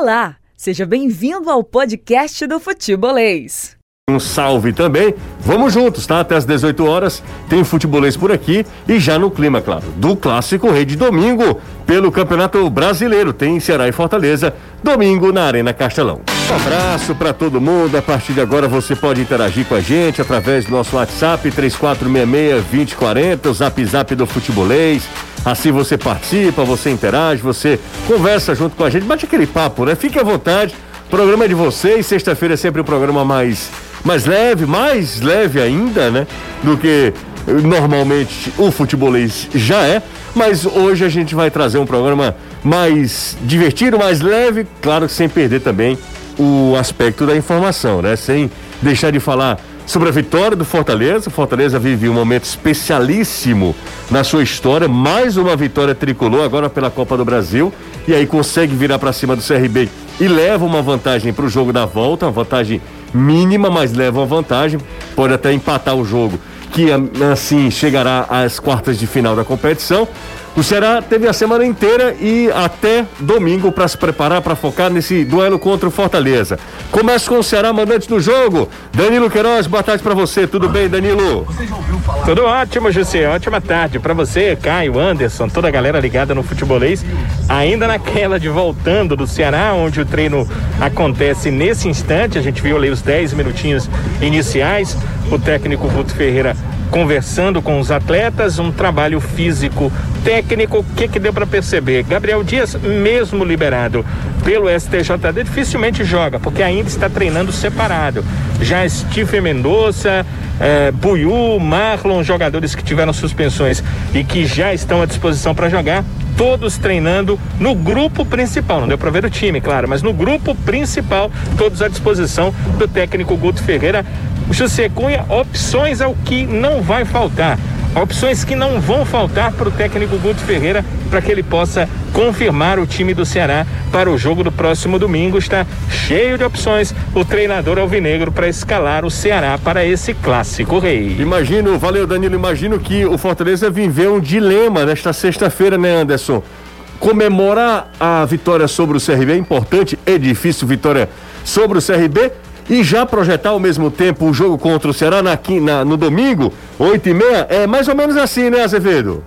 Olá, seja bem-vindo ao podcast do Futebolês. Um salve também. Vamos juntos, tá? Até às 18 horas tem futebolês por aqui e já no clima, claro, do clássico rei de domingo pelo Campeonato Brasileiro. Tem Ceará e Fortaleza, domingo na Arena Castelão. Um abraço para todo mundo. A partir de agora você pode interagir com a gente através do nosso WhatsApp 3466-2040, o zap zap do futebolês. Assim você participa, você interage, você conversa junto com a gente, bate aquele papo, né? Fique à vontade. O programa é de vocês. Sexta-feira é sempre um programa mais mais leve, mais leve ainda, né? Do que normalmente o futebolês já é. Mas hoje a gente vai trazer um programa mais divertido, mais leve, claro que sem perder também o aspecto da informação, né? Sem deixar de falar sobre a vitória do Fortaleza. O Fortaleza vive um momento especialíssimo na sua história, mais uma vitória tricolor agora pela Copa do Brasil e aí consegue virar para cima do CRB e leva uma vantagem para o jogo da volta, uma vantagem mínima, mas leva uma vantagem, pode até empatar o jogo, que assim chegará às quartas de final da competição. O Ceará teve a semana inteira e até domingo para se preparar para focar nesse duelo contra o Fortaleza. Começa com o Ceará, mandante do jogo. Danilo Queiroz, boa tarde para você. Tudo bem, Danilo? Tudo ótimo, José. Ótima tarde para você, Caio, Anderson, toda a galera ligada no futebolês. Ainda naquela de voltando do Ceará, onde o treino acontece nesse instante. A gente viu ali os 10 minutinhos iniciais. O técnico Guto Ferreira conversando com os atletas, um trabalho físico técnico, o que, que deu para perceber? Gabriel Dias, mesmo liberado pelo STJD, dificilmente joga, porque ainda está treinando separado. Já Steve Mendonça, eh, Buiu, Marlon, jogadores que tiveram suspensões e que já estão à disposição para jogar, todos treinando no grupo principal. Não deu para ver o time, claro, mas no grupo principal, todos à disposição do técnico Guto Ferreira. José Cunha, opções ao que não vai faltar. Opções que não vão faltar para o técnico Guto Ferreira para que ele possa confirmar o time do Ceará para o jogo do próximo domingo. Está cheio de opções o treinador alvinegro para escalar o Ceará para esse clássico rei. Imagino, valeu Danilo, imagino que o Fortaleza viveu um dilema nesta sexta-feira, né, Anderson? Comemorar a vitória sobre o CRB é importante, é difícil vitória sobre o CRB, e já projetar ao mesmo tempo o jogo contra o Ceará na, na, no domingo, 8 e meia, é mais ou menos assim, né, Azevedo?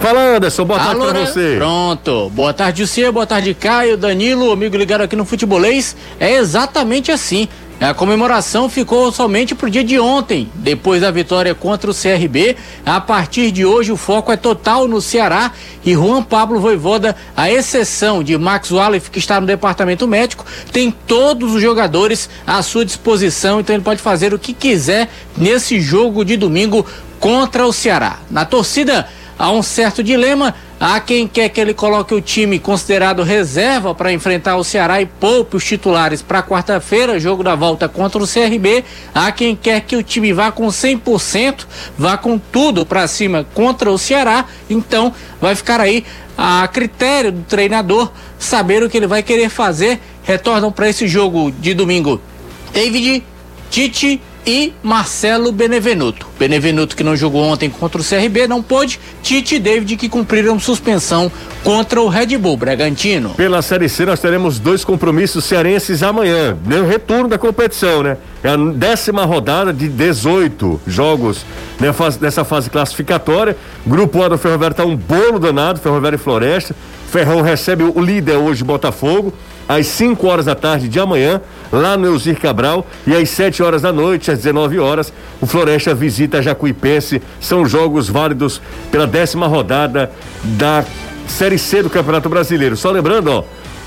Fala, Anderson, boa tarde Alô, pra você. Pronto. Boa tarde, Lucia, boa tarde, Caio, Danilo, amigo ligado aqui no Futebolês. É exatamente assim. A comemoração ficou somente para o dia de ontem, depois da vitória contra o CRB. A partir de hoje, o foco é total no Ceará e Juan Pablo Voivoda, a exceção de Max Wallace, que está no departamento médico, tem todos os jogadores à sua disposição, então ele pode fazer o que quiser nesse jogo de domingo contra o Ceará. Na torcida, há um certo dilema Há quem quer que ele coloque o time considerado reserva para enfrentar o Ceará e poupe os titulares para quarta-feira, jogo da volta contra o CRB. Há quem quer que o time vá com 100%, vá com tudo para cima contra o Ceará. Então, vai ficar aí a critério do treinador saber o que ele vai querer fazer. Retornam para esse jogo de domingo David, Tite e Marcelo Benevenuto. Benevenuto que não jogou ontem contra o CRB não pôde, Tite e David que cumpriram suspensão contra o Red Bull Bragantino. Pela Série C nós teremos dois compromissos cearenses amanhã, no retorno da competição, né? É a décima rodada de 18 jogos nessa fase classificatória. Grupo A do Ferroviário tá um bolo danado, Ferroviário e Floresta. Ferrão recebe o líder hoje, Botafogo às 5 horas da tarde de amanhã, lá no Elzir Cabral, e às 7 horas da noite, às 19 horas, o Floresta visita Jacuipense. São jogos válidos pela décima rodada da Série C do Campeonato Brasileiro. Só lembrando, ó,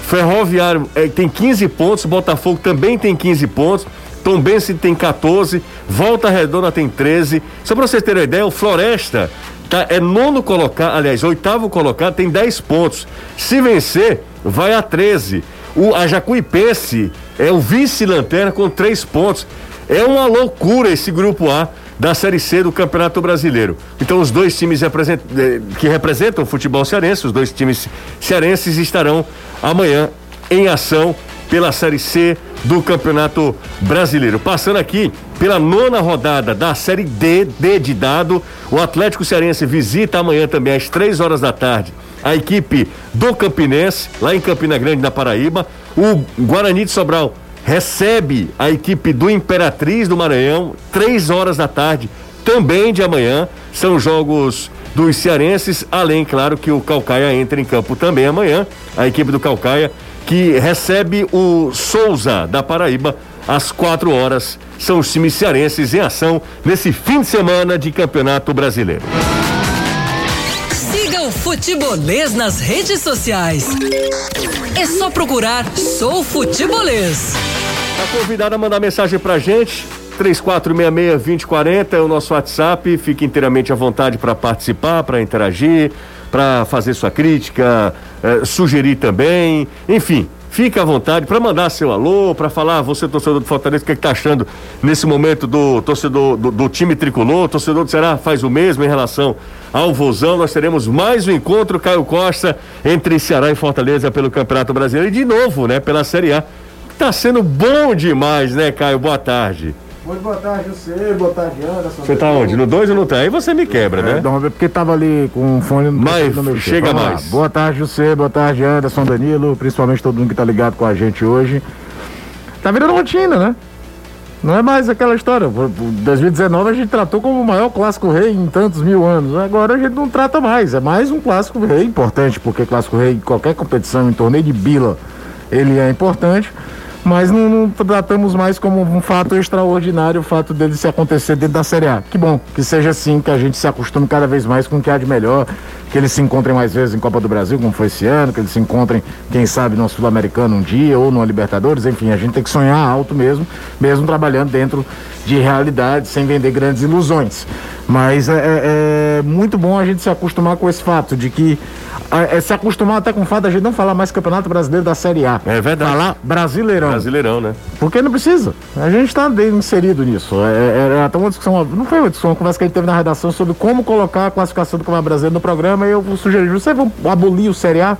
Ferroviário é, tem 15 pontos, Botafogo também tem 15 pontos. Tombense tem 14, Volta Redonda tem 13. Só para vocês terem uma ideia, o Floresta tá, é nono colocado, aliás, oitavo colocado, tem 10 pontos. Se vencer, vai a 13. O, a Jacuipense é o vice-lanterna com três pontos. É uma loucura esse grupo A da Série C do Campeonato Brasileiro. Então, os dois times que representam o futebol cearense, os dois times cearenses estarão amanhã em ação pela Série C do Campeonato Brasileiro. Passando aqui pela nona rodada da Série D, D de dado, o Atlético Cearense visita amanhã também às três horas da tarde a equipe do Campinense, lá em Campina Grande, na Paraíba. O Guarani de Sobral recebe a equipe do Imperatriz do Maranhão, três horas da tarde, também de amanhã. São jogos dos cearenses, além, claro, que o Calcaia entra em campo também amanhã. A equipe do Calcaia que recebe o Souza da Paraíba às quatro horas. São os times cearenses em ação nesse fim de semana de Campeonato Brasileiro. Siga o Futebolês nas redes sociais. É só procurar Sou Futebolês. Tá convidado a mandar mensagem pra gente. 3466-2040 é o nosso WhatsApp. Fique inteiramente à vontade para participar, para interagir, para fazer sua crítica, eh, sugerir também. Enfim, fique à vontade para mandar seu alô, para falar, você torcedor do Fortaleza, o que, é está achando nesse momento do torcedor do, do time tricolor, torcedor do Ceará faz o mesmo em relação ao Vozão. Nós teremos mais um encontro, Caio Costa, entre Ceará e Fortaleza pelo Campeonato Brasileiro e de novo, né, pela Série A. Tá sendo bom demais, né, Caio? Boa tarde. Tarde, você, boa tarde, Anderson. Você tá onde? No 2 ou no 3? Aí você me quebra, né? Não, porque tava ali com o fone no Mas no meu chega Vamos lá. mais. Boa tarde, você, boa tarde, Anderson, Danilo, principalmente todo mundo que tá ligado com a gente hoje. Tá virando rotina, né? Não é mais aquela história. Por- por 2019 a gente tratou como o maior clássico rei em tantos mil anos. Agora a gente não trata mais. É mais um clássico rei importante, porque clássico rei em qualquer competição, em torneio de bila, ele é importante. Mas não, não tratamos mais como um fato extraordinário o fato dele se acontecer dentro da Série A. Que bom, que seja assim, que a gente se acostume cada vez mais com o que há de melhor, que eles se encontrem mais vezes em Copa do Brasil, como foi esse ano, que eles se encontrem, quem sabe, no Sul-Americano um dia ou no Libertadores, enfim, a gente tem que sonhar alto mesmo, mesmo trabalhando dentro de realidade, sem vender grandes ilusões. Mas é, é- é muito bom a gente se acostumar com esse fato de que é, é se acostumar até com o fato da gente não falar mais Campeonato Brasileiro da Série A. É verdade. Falar Brasileirão. Brasileirão, né? Porque não precisa. A gente está inserido nisso. É, era até uma discussão, não foi uma discussão, uma conversa que a gente teve na redação sobre como colocar a classificação do Campeonato Brasileiro no programa eu sugeri, você vai abolir o Série A?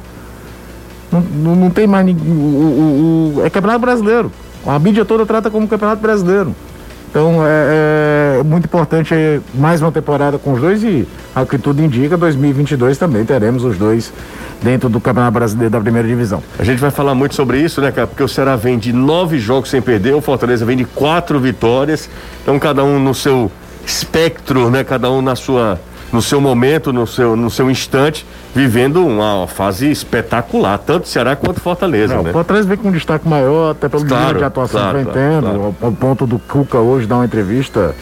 Não, não, não tem mais ninguém. O, o- o- é Campeonato Brasileiro. A mídia toda trata como Campeonato Brasileiro. Então é, é muito importante é, mais uma temporada com os dois e, ao que tudo indica, 2022 também teremos os dois dentro do Campeonato Brasileiro da primeira divisão. A gente vai falar muito sobre isso, né, cara? Porque o Ceará vem de nove jogos sem perder, o Fortaleza vem de quatro vitórias. Então, cada um no seu espectro, né? Cada um na sua, no seu momento, no seu, no seu instante, vivendo uma fase espetacular, tanto Ceará quanto Fortaleza, Não, né? o Fortaleza vem com um destaque maior, até pelo Claro, nível de atuação claro, que vem claro, tendo, claro. ao ponto do Cuca hoje dar uma entrevista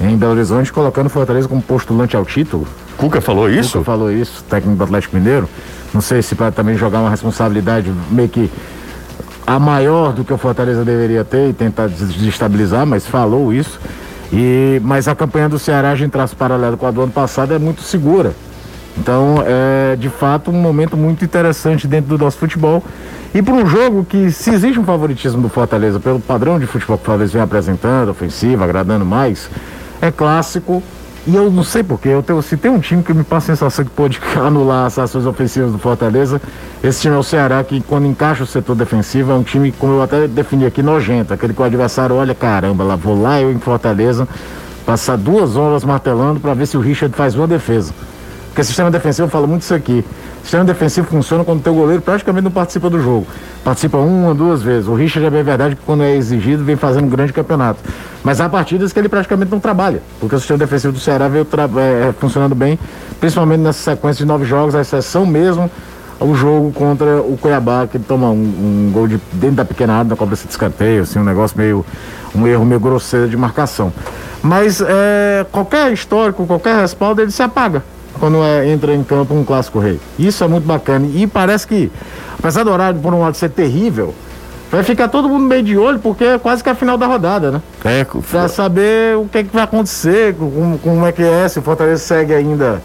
em Belo Horizonte, colocando o Fortaleza como postulante ao título. Cuca falou isso? Cuca falou isso, técnico do Atlético Mineiro. Não sei se para também jogar uma responsabilidade meio que a maior do que o Fortaleza deveria ter e tentar des- desestabilizar, mas falou isso. E, mas a campanha do Ceará, a gente traço paralelo com a do ano passado, é muito segura. Então, é de fato um momento muito interessante dentro do nosso futebol. E para um jogo que, se existe um favoritismo do Fortaleza pelo padrão de futebol que o Fortaleza vem apresentando, ofensivo, agradando mais, é clássico. E eu não sei porquê, eu tenho, se tem um time que me passa a sensação que pode anular as ações ofensivas do Fortaleza, esse time é o Ceará, que quando encaixa o setor defensivo, é um time, como eu até defini aqui, nojento. Aquele que o adversário olha, caramba, lá vou lá eu em Fortaleza, passar duas horas martelando para ver se o Richard faz uma defesa. Porque sistema defensivo, eu falo muito isso aqui. Sistema defensivo funciona quando o teu goleiro praticamente não participa do jogo. Participa uma, duas vezes. O Richard é bem verdade que quando é exigido, vem fazendo um grande campeonato. Mas há partidas que ele praticamente não trabalha. Porque o sistema defensivo do Ceará veio tra- é, funcionando bem, principalmente nessa sequência de nove jogos, a exceção mesmo o jogo contra o Cuiabá, que ele toma um, um gol de, dentro da pequena área, na cobrança de escanteio, assim, um negócio meio, um erro meio grosseiro de marcação. Mas é, qualquer histórico, qualquer respaldo, ele se apaga quando é, entra em campo um clássico rei. Isso é muito bacana. E parece que, apesar do horário, por um lado, ser terrível, vai ficar todo mundo meio de olho, porque é quase que a final da rodada, né? É, Pra saber o que, é que vai acontecer, como, como é que é, se o Fortaleza segue ainda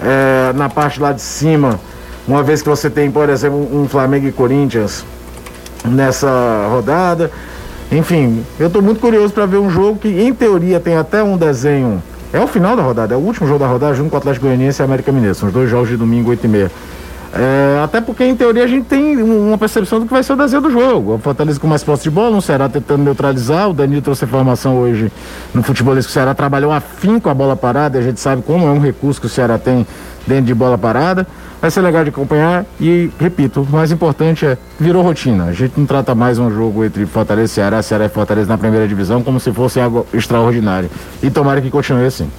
é, na parte lá de cima, uma vez que você tem, por exemplo, um Flamengo e Corinthians nessa rodada. Enfim, eu tô muito curioso para ver um jogo que, em teoria, tem até um desenho. É o final da rodada, é o último jogo da rodada, junto com o Atlético Goianiense e América Mineiro. São os dois jogos de domingo, 8 e meia. É, até porque, em teoria, a gente tem uma percepção do que vai ser o desenho do jogo. O Fortaleza com mais posse de bola, o Ceará tentando neutralizar. O Danilo trouxe informação hoje no futebolista que o Ceará trabalhou afim com a bola parada. E a gente sabe como é um recurso que o Ceará tem dentro de bola parada. Vai ser legal de acompanhar e, repito, o mais importante é, virou rotina. A gente não trata mais um jogo entre Fortaleza e Ceará, Ceará e Fortaleza na primeira divisão como se fosse algo extraordinário. E tomara que continue assim.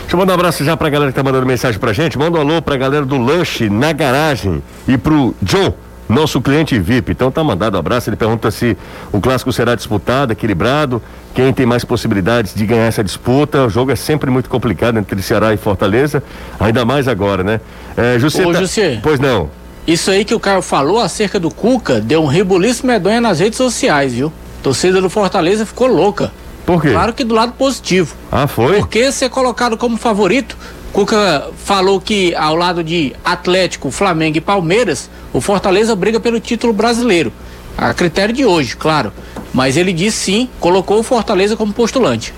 Deixa eu mandar um abraço já pra galera que tá mandando mensagem pra gente. Manda um alô pra galera do lanche na garagem e pro John nosso cliente VIP. Então tá mandado um abraço. Ele pergunta se o clássico será disputado, equilibrado, quem tem mais possibilidades de ganhar essa disputa. O jogo é sempre muito complicado entre Ceará e Fortaleza, ainda mais agora, né? É, Jussier, Ô, tá... Jussier. Pois não. Isso aí que o Caio falou acerca do Cuca deu um rebuliço medonha nas redes sociais, viu? A torcida do Fortaleza ficou louca. Por quê? Claro que do lado positivo. Ah, foi? Porque ser colocado como favorito Cuca falou que ao lado de Atlético, Flamengo e Palmeiras, o Fortaleza briga pelo título brasileiro. A critério de hoje, claro. Mas ele disse sim, colocou o Fortaleza como postulante.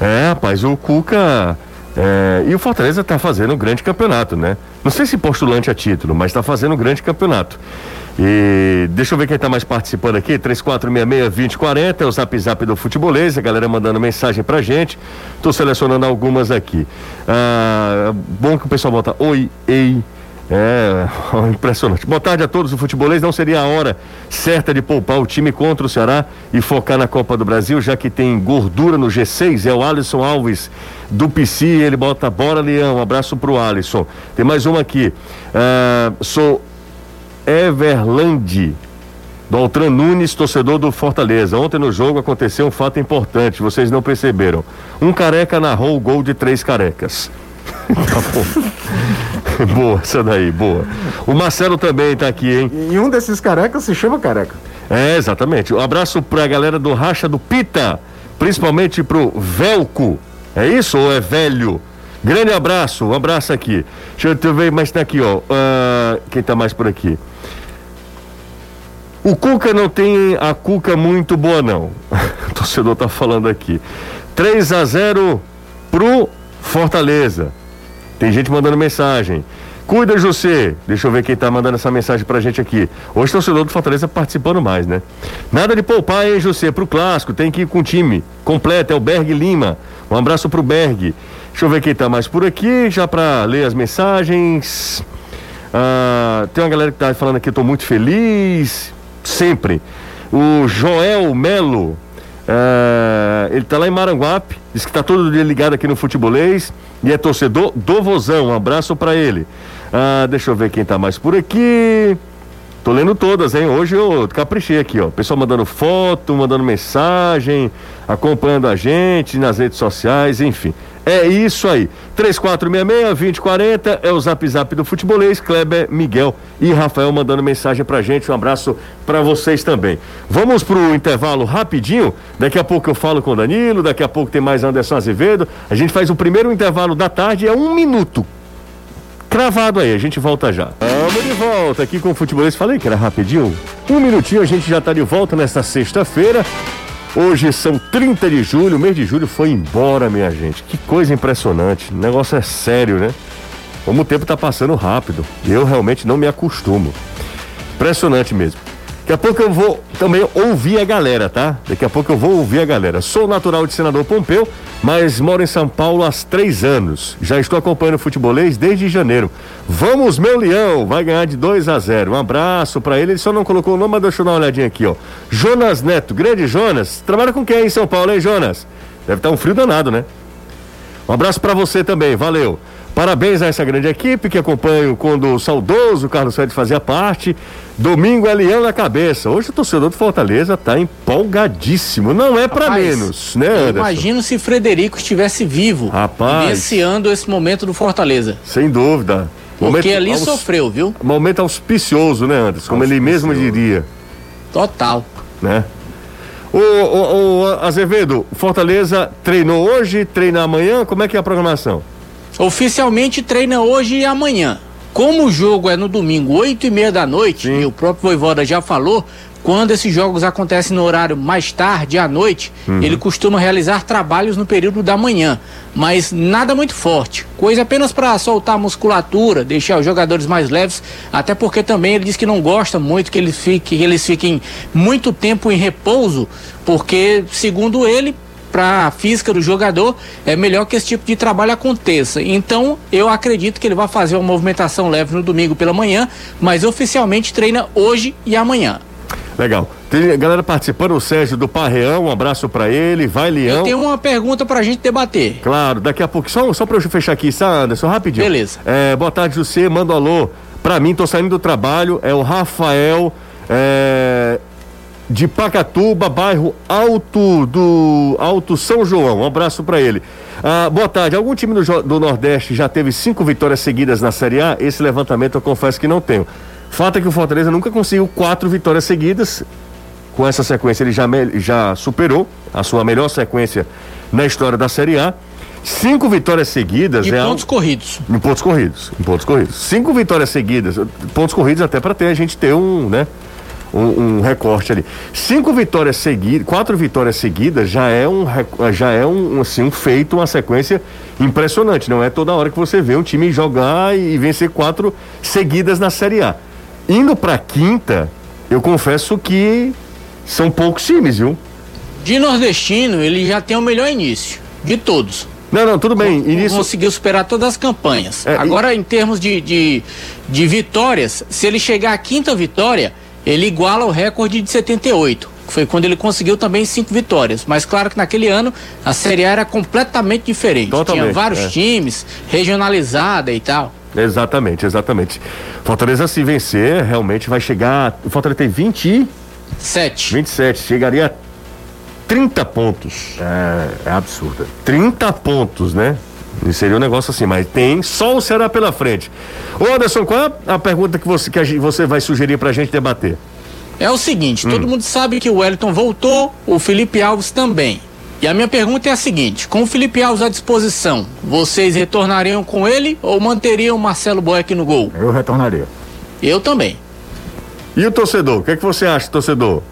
É, rapaz, o Cuca. É, e o Fortaleza está fazendo um grande campeonato, né? Não sei se postulante a título, mas está fazendo um grande campeonato. E deixa eu ver quem está mais participando aqui. 3466-2040 é o zap zap do futebolês. A galera mandando mensagem pra gente. Estou selecionando algumas aqui. Ah, bom que o pessoal volta. Oi, ei. É, impressionante. Boa tarde a todos. O futebolês não seria a hora certa de poupar o time contra o Ceará e focar na Copa do Brasil, já que tem gordura no G6. É o Alisson Alves do PC. Ele bota bora, Leão. Um abraço pro Alisson. Tem mais uma aqui. Ah, sou Everland. Daltran Nunes, torcedor do Fortaleza. Ontem no jogo aconteceu um fato importante, vocês não perceberam. Um careca narrou o gol de três carecas. tá boa, essa daí, boa. O Marcelo também tá aqui, hein? E um desses carecas se chama careca. É, exatamente. Um abraço pra galera do Racha do Pita, principalmente pro Velco. É isso ou é velho? Grande abraço, um abraço aqui. Deixa eu ver mais tá aqui, ó. Uh, quem tá mais por aqui? O Cuca não tem a Cuca muito boa, não. o torcedor tá falando aqui. 3 a 0 pro Fortaleza. Tem gente mandando mensagem. Cuida, José. Deixa eu ver quem tá mandando essa mensagem pra gente aqui. Hoje torcedor do Fortaleza participando mais, né? Nada de poupar, hein, José? Pro clássico, tem que ir com o time completo. É o Berg Lima. Um abraço pro Berg. Deixa eu ver quem tá mais por aqui, já pra ler as mensagens. Ah, tem uma galera que tá falando aqui, tô muito feliz sempre. O Joel Melo, uh, ele está lá em Maranguape, diz que está todo dia ligado aqui no futebolês e é torcedor do Vozão. Um abraço para ele. Uh, deixa eu ver quem está mais por aqui. Tô lendo todas, hein? Hoje eu caprichei aqui, ó. Pessoal mandando foto, mandando mensagem, acompanhando a gente nas redes sociais, enfim. É isso aí. 3466-2040 é o zap zap do futebolês. Kleber, Miguel e Rafael mandando mensagem pra gente. Um abraço para vocês também. Vamos pro intervalo rapidinho. Daqui a pouco eu falo com o Danilo. Daqui a pouco tem mais Anderson Azevedo. A gente faz o primeiro intervalo da tarde. É um minuto. Cravado aí, a gente volta já. Vamos de volta aqui com o futebolês. Falei que era rapidinho. Um minutinho, a gente já tá de volta nesta sexta-feira. Hoje são 30 de julho, o mês de julho foi embora, minha gente. Que coisa impressionante. O negócio é sério, né? Como o tempo está passando rápido. Eu realmente não me acostumo. Impressionante mesmo. Daqui a pouco eu vou também ouvir a galera, tá? Daqui a pouco eu vou ouvir a galera. Sou natural de Senador Pompeu, mas moro em São Paulo há três anos. Já estou acompanhando o futebolês desde janeiro. Vamos, meu leão! Vai ganhar de 2 a 0. Um abraço para ele. Ele só não colocou o nome, mas deixa eu dar uma olhadinha aqui, ó. Jonas Neto, grande Jonas. Trabalha com quem em São Paulo, hein, Jonas? Deve estar um frio danado, né? Um abraço para você também, valeu. Parabéns a essa grande equipe que acompanho quando o saudoso Carlos Fred fazia parte. Domingo é leão na cabeça. Hoje o torcedor do Fortaleza está empolgadíssimo. Não é para menos, né, Anderson? Imagino se Frederico estivesse vivo. Rapaz. Vivenciando esse momento do Fortaleza. Sem dúvida. Porque momento ali aus... sofreu, viu? Momento auspicioso, né, Anderson? Como ele mesmo diria. Total. Né? O, o, o Azevedo, Fortaleza treinou hoje, treina amanhã. Como é que é a programação? Oficialmente treina hoje e amanhã. Como o jogo é no domingo, 8 e meia da noite, Sim. e o próprio Voivoda já falou, quando esses jogos acontecem no horário mais tarde, à noite, uhum. ele costuma realizar trabalhos no período da manhã, mas nada muito forte, coisa apenas para soltar a musculatura, deixar os jogadores mais leves, até porque também ele diz que não gosta muito que eles fiquem, que eles fiquem muito tempo em repouso, porque segundo ele para a física do jogador, é melhor que esse tipo de trabalho aconteça. Então, eu acredito que ele vai fazer uma movimentação leve no domingo pela manhã, mas oficialmente treina hoje e amanhã. Legal. Tem galera participando, o Sérgio do Parreão, um abraço para ele, vai Leão. Eu tenho uma pergunta pra gente debater. Claro, daqui a pouco, só, só pra eu fechar aqui, tá, Anderson, rapidinho. Beleza. É, boa tarde, José, manda um alô. Pra mim, tô saindo do trabalho, é o Rafael, é, de Pacatuba, bairro Alto do Alto São João. Um abraço para ele. Ah, boa tarde. Algum time do, do, Nordeste já teve cinco vitórias seguidas na Série A? Esse levantamento eu confesso que não tenho. Fato é que o Fortaleza nunca conseguiu quatro vitórias seguidas. Com essa sequência ele já, já superou a sua melhor sequência na história da Série A. Cinco vitórias seguidas. Em é pontos corridos. Em pontos corridos. Em pontos corridos. Cinco vitórias seguidas. Pontos corridos até para ter a gente ter um, né? Um, um, recorte ali. Cinco vitórias seguidas, quatro vitórias seguidas já é um já é um assim um feito, uma sequência impressionante. Não é toda hora que você vê um time jogar e vencer quatro seguidas na Série A. Indo para quinta, eu confesso que são poucos times, viu? De nordestino, ele já tem o melhor início de todos. Não, não, tudo bem. Início... Conseguiu superar todas as campanhas. É, Agora, e... em termos de, de, de vitórias, se ele chegar à quinta vitória, ele iguala o recorde de 78. Que foi quando ele conseguiu também cinco vitórias. Mas claro que naquele ano a Série A era completamente diferente. Totalmente, Tinha vários é. times, regionalizada e tal. Exatamente, exatamente. Fortaleza se vencer, realmente vai chegar. O Fortaleza tem 27. 27. Chegaria a 30 pontos. É, é absurdo. 30 pontos, né? E seria um negócio assim, mas tem só o Ceará pela frente. Ô Anderson, qual é a pergunta que você, que gente, você vai sugerir pra gente debater? É o seguinte, hum. todo mundo sabe que o Wellington voltou, o Felipe Alves também. E a minha pergunta é a seguinte: com o Felipe Alves à disposição, vocês retornariam com ele ou manteriam o Marcelo Boeck no gol? Eu retornaria. Eu também. E o torcedor? O que, é que você acha, torcedor?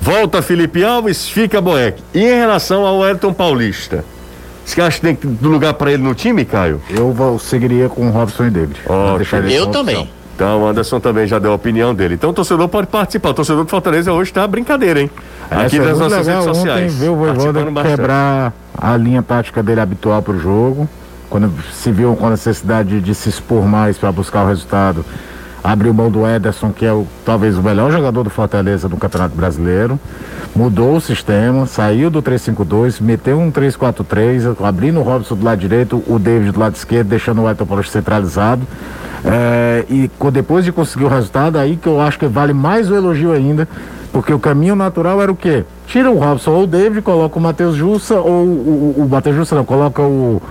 Volta Felipe Alves, fica Boeck. E em relação ao Wellington Paulista? Você acha que tem lugar para ele no time, Caio? Eu vou, seguiria com o Robson e David. Eu também. Então, o Anderson também já deu a opinião dele. Então, o torcedor pode participar. O torcedor do Fortaleza hoje está brincadeira, hein? Aqui nas é nossas redes sociais. Ontem viu o Voivoda quebrar a linha tática dele habitual para o jogo. Quando se viu com a necessidade de se expor mais para buscar o resultado, abriu mão do Ederson, que é o, talvez o melhor jogador do Fortaleza no Campeonato Brasileiro. Mudou o sistema, saiu do 3-5-2, meteu um 3-4-3, abrindo o Robson do lado direito, o David do lado esquerdo, deixando o Elton Paulista centralizado. É, e depois de conseguir o resultado, aí que eu acho que vale mais o elogio ainda, porque o caminho natural era o quê? Tira o Robson ou o David, coloca o Matheus Jussa, ou o, o, o Matheus Jussa não, coloca o.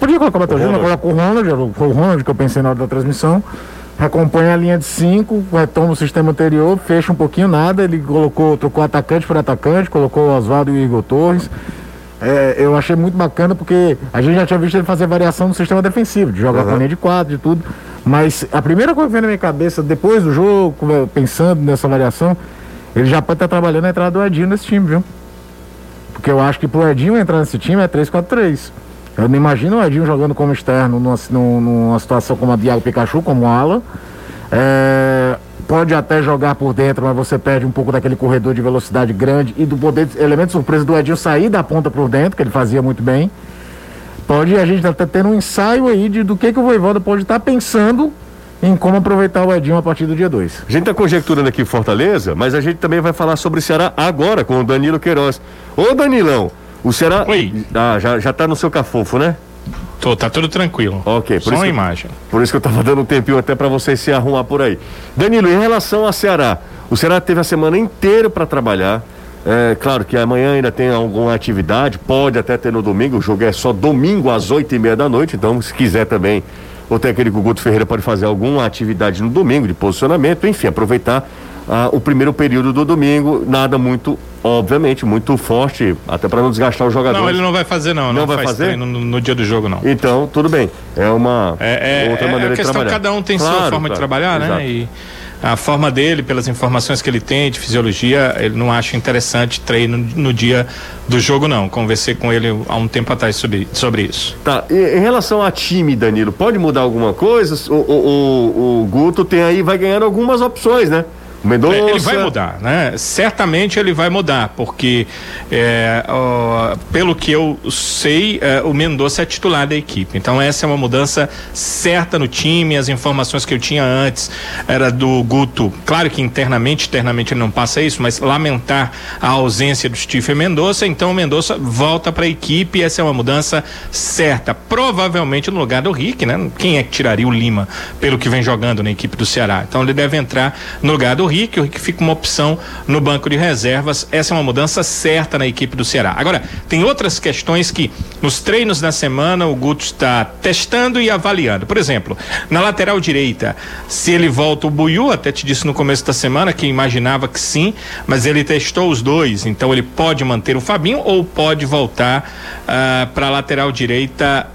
Podia colocar o Matheus Jussa, coloca o Ronald, foi o Ronald que eu pensei na hora da transmissão recompõe a linha de 5, retoma o sistema anterior, fecha um pouquinho nada, ele colocou, trocou atacante por atacante, colocou o Oswaldo e o Igor Torres. É, eu achei muito bacana porque a gente já tinha visto ele fazer variação no sistema defensivo, de jogar uhum. com a linha de quatro, de tudo. Mas a primeira coisa que veio na minha cabeça, depois do jogo, pensando nessa variação, ele já pode estar trabalhando a entrada do Edinho nesse time, viu? Porque eu acho que pro Edinho entrar nesse time é 3-4-3. Eu não imagino o Edinho jogando como externo numa, numa situação como a de Pikachu, como ala. É, pode até jogar por dentro, mas você perde um pouco daquele corredor de velocidade grande e do poder, elemento surpresa do Edinho sair da ponta por dentro, que ele fazia muito bem. Pode, a gente está tendo um ensaio aí de, do que, que o Voivoda pode estar tá pensando em como aproveitar o Edinho a partir do dia 2. A gente está conjecturando aqui Fortaleza, mas a gente também vai falar sobre o Ceará agora com o Danilo Queiroz. Ô Danilão, o Ceará. Oi. Ah, já, já tá no seu cafofo, né? Tô, tá tudo tranquilo. Ok, por Só isso. uma imagem. Por isso que eu tava dando um tempinho até para você se arrumar por aí. Danilo, em relação ao Ceará, o Ceará teve a semana inteira para trabalhar. É, claro que amanhã ainda tem alguma atividade, pode até ter no domingo, o jogo é só domingo às oito e meia da noite, então se quiser também, o técnico Guto Ferreira pode fazer alguma atividade no domingo de posicionamento, enfim, aproveitar ah, o primeiro período do domingo, nada muito, obviamente, muito forte, até para não desgastar o jogador. Não, ele não vai fazer não, não, não vai fazer no, no, dia do jogo não. Então, tudo bem, é uma é, é, outra é, maneira é a questão, de trabalhar. Cada um tem claro, sua forma claro, de trabalhar, né? exato. né? E a forma dele, pelas informações que ele tem de fisiologia, ele não acha interessante treino no dia do jogo, não. Conversei com ele há um tempo atrás sobre, sobre isso. Tá, e, em relação a time, Danilo, pode mudar alguma coisa? O, o, o, o Guto tem aí, vai ganhando algumas opções, né? Mendonça. É, ele vai mudar, né? Certamente ele vai mudar, porque é, ó, pelo que eu sei, é, o Mendonça é titular da equipe. Então essa é uma mudança certa no time. As informações que eu tinha antes era do Guto. Claro que internamente, internamente ele não passa isso, mas lamentar a ausência do Stephen Mendonça. Então o Mendonça volta para a equipe. Essa é uma mudança certa. Provavelmente no lugar do Rick, né? Quem é que tiraria o Lima pelo que vem jogando na equipe do Ceará? Então ele deve entrar no lugar do Rick, o Rick fica uma opção no banco de reservas. Essa é uma mudança certa na equipe do Ceará. Agora, tem outras questões que nos treinos da semana o Guto está testando e avaliando. Por exemplo, na lateral direita, se ele volta o Buiu, até te disse no começo da semana que imaginava que sim, mas ele testou os dois, então ele pode manter o Fabinho ou pode voltar uh, ah, para a lateral direita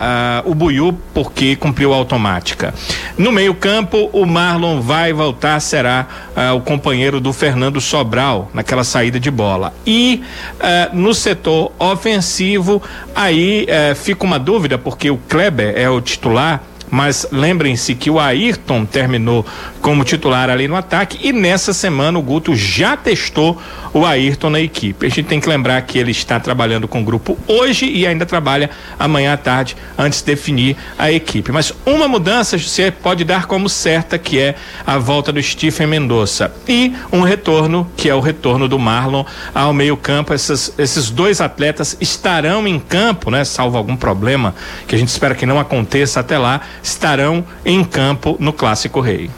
uh, o Buiu, porque cumpriu a automática. No meio-campo, o Marlon vai voltar, será uh, o companheiro do Fernando Sobral naquela saída de bola. E uh, no setor ofensivo, aí uh, fica uma dúvida, porque o Kleber é o titular mas lembrem-se que o Ayrton terminou como titular ali no ataque e nessa semana o Guto já testou o Ayrton na equipe. A gente tem que lembrar que ele está trabalhando com o grupo hoje e ainda trabalha amanhã à tarde antes de definir a equipe. Mas uma mudança você pode dar como certa que é a volta do Stephen Mendonça e um retorno que é o retorno do Marlon ao meio-campo. esses dois atletas estarão em campo, né? Salvo algum problema que a gente espera que não aconteça até lá estarão em campo no Clássico Rei.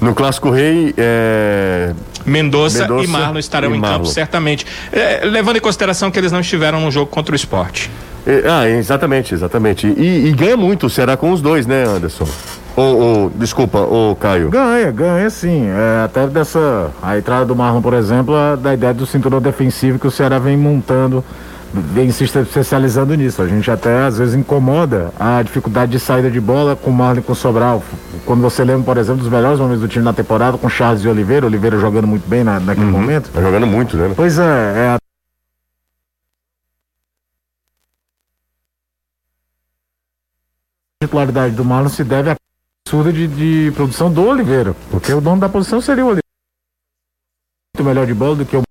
No Clássico Rei, é... Mendonça, Mendonça, e Marlon estarão em Marlon. campo, certamente. É, levando em consideração que eles não estiveram no jogo contra o esporte. É, ah, exatamente, exatamente. E, e, ganha muito, será com os dois, né, Anderson? Ou, ou desculpa, o Caio. Ganha, ganha sim. É, até dessa. A entrada do Marlon, por exemplo, da ideia do cinturão defensivo que o Ceará vem montando vem se especializando nisso. A gente até às vezes incomoda a dificuldade de saída de bola com o Marlon com o Sobral. Quando você lembra, por exemplo, dos melhores momentos do time na temporada com Charles e Oliveira, Oliveira jogando muito bem na, naquele uhum. momento. Tá jogando muito, né? Pois é, é a titularidade do Marlon se deve à absurda de, de produção do Oliveira, porque o dono da posição seria o Oliveira. Muito melhor de bola do que o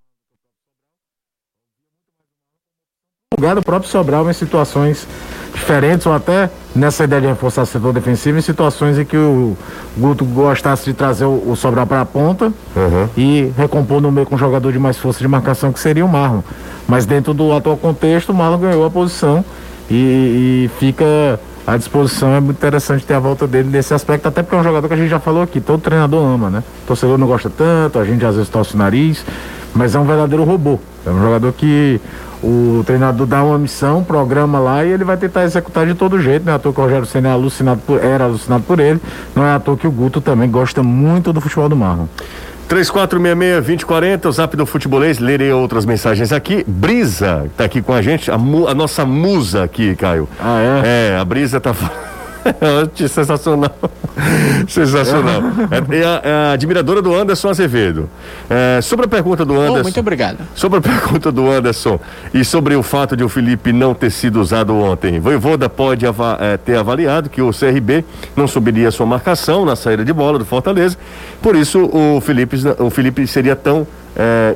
lugar do próprio Sobral em situações diferentes ou até nessa ideia de reforçar o setor defensivo em situações em que o Guto gostasse de trazer o, o Sobral para a ponta uhum. e recompor no meio com um jogador de mais força de marcação que seria o Marlon. Mas dentro do atual contexto, o Marlon ganhou a posição e, e fica à disposição. É muito interessante ter a volta dele nesse aspecto, até porque é um jogador que a gente já falou aqui, todo treinador ama, né? O torcedor não gosta tanto, a gente às vezes torce o nariz, mas é um verdadeiro robô. É um jogador que o treinador dá uma missão, programa lá e ele vai tentar executar de todo jeito. Não é à toa que o Rogério Senna é alucinado por, era alucinado por ele. Não é à toa que o Guto também gosta muito do futebol do Marlon. 3466-2040, o zap do futebolês, lerei outras mensagens aqui. Brisa tá aqui com a gente, a, a nossa musa aqui, Caio. Ah, é? É, a Brisa tá falando. Sensacional. Sensacional. É, é, a, é, a, admiradora do Anderson Azevedo. É, sobre a pergunta do Anderson. Oh, muito obrigado. Sobre a pergunta do Anderson e sobre o fato de o Felipe não ter sido usado ontem. Voivoda pode ava, é, ter avaliado que o CRB não subiria sua marcação na saída de bola do Fortaleza. Por isso o Felipe, o Felipe seria tão. É,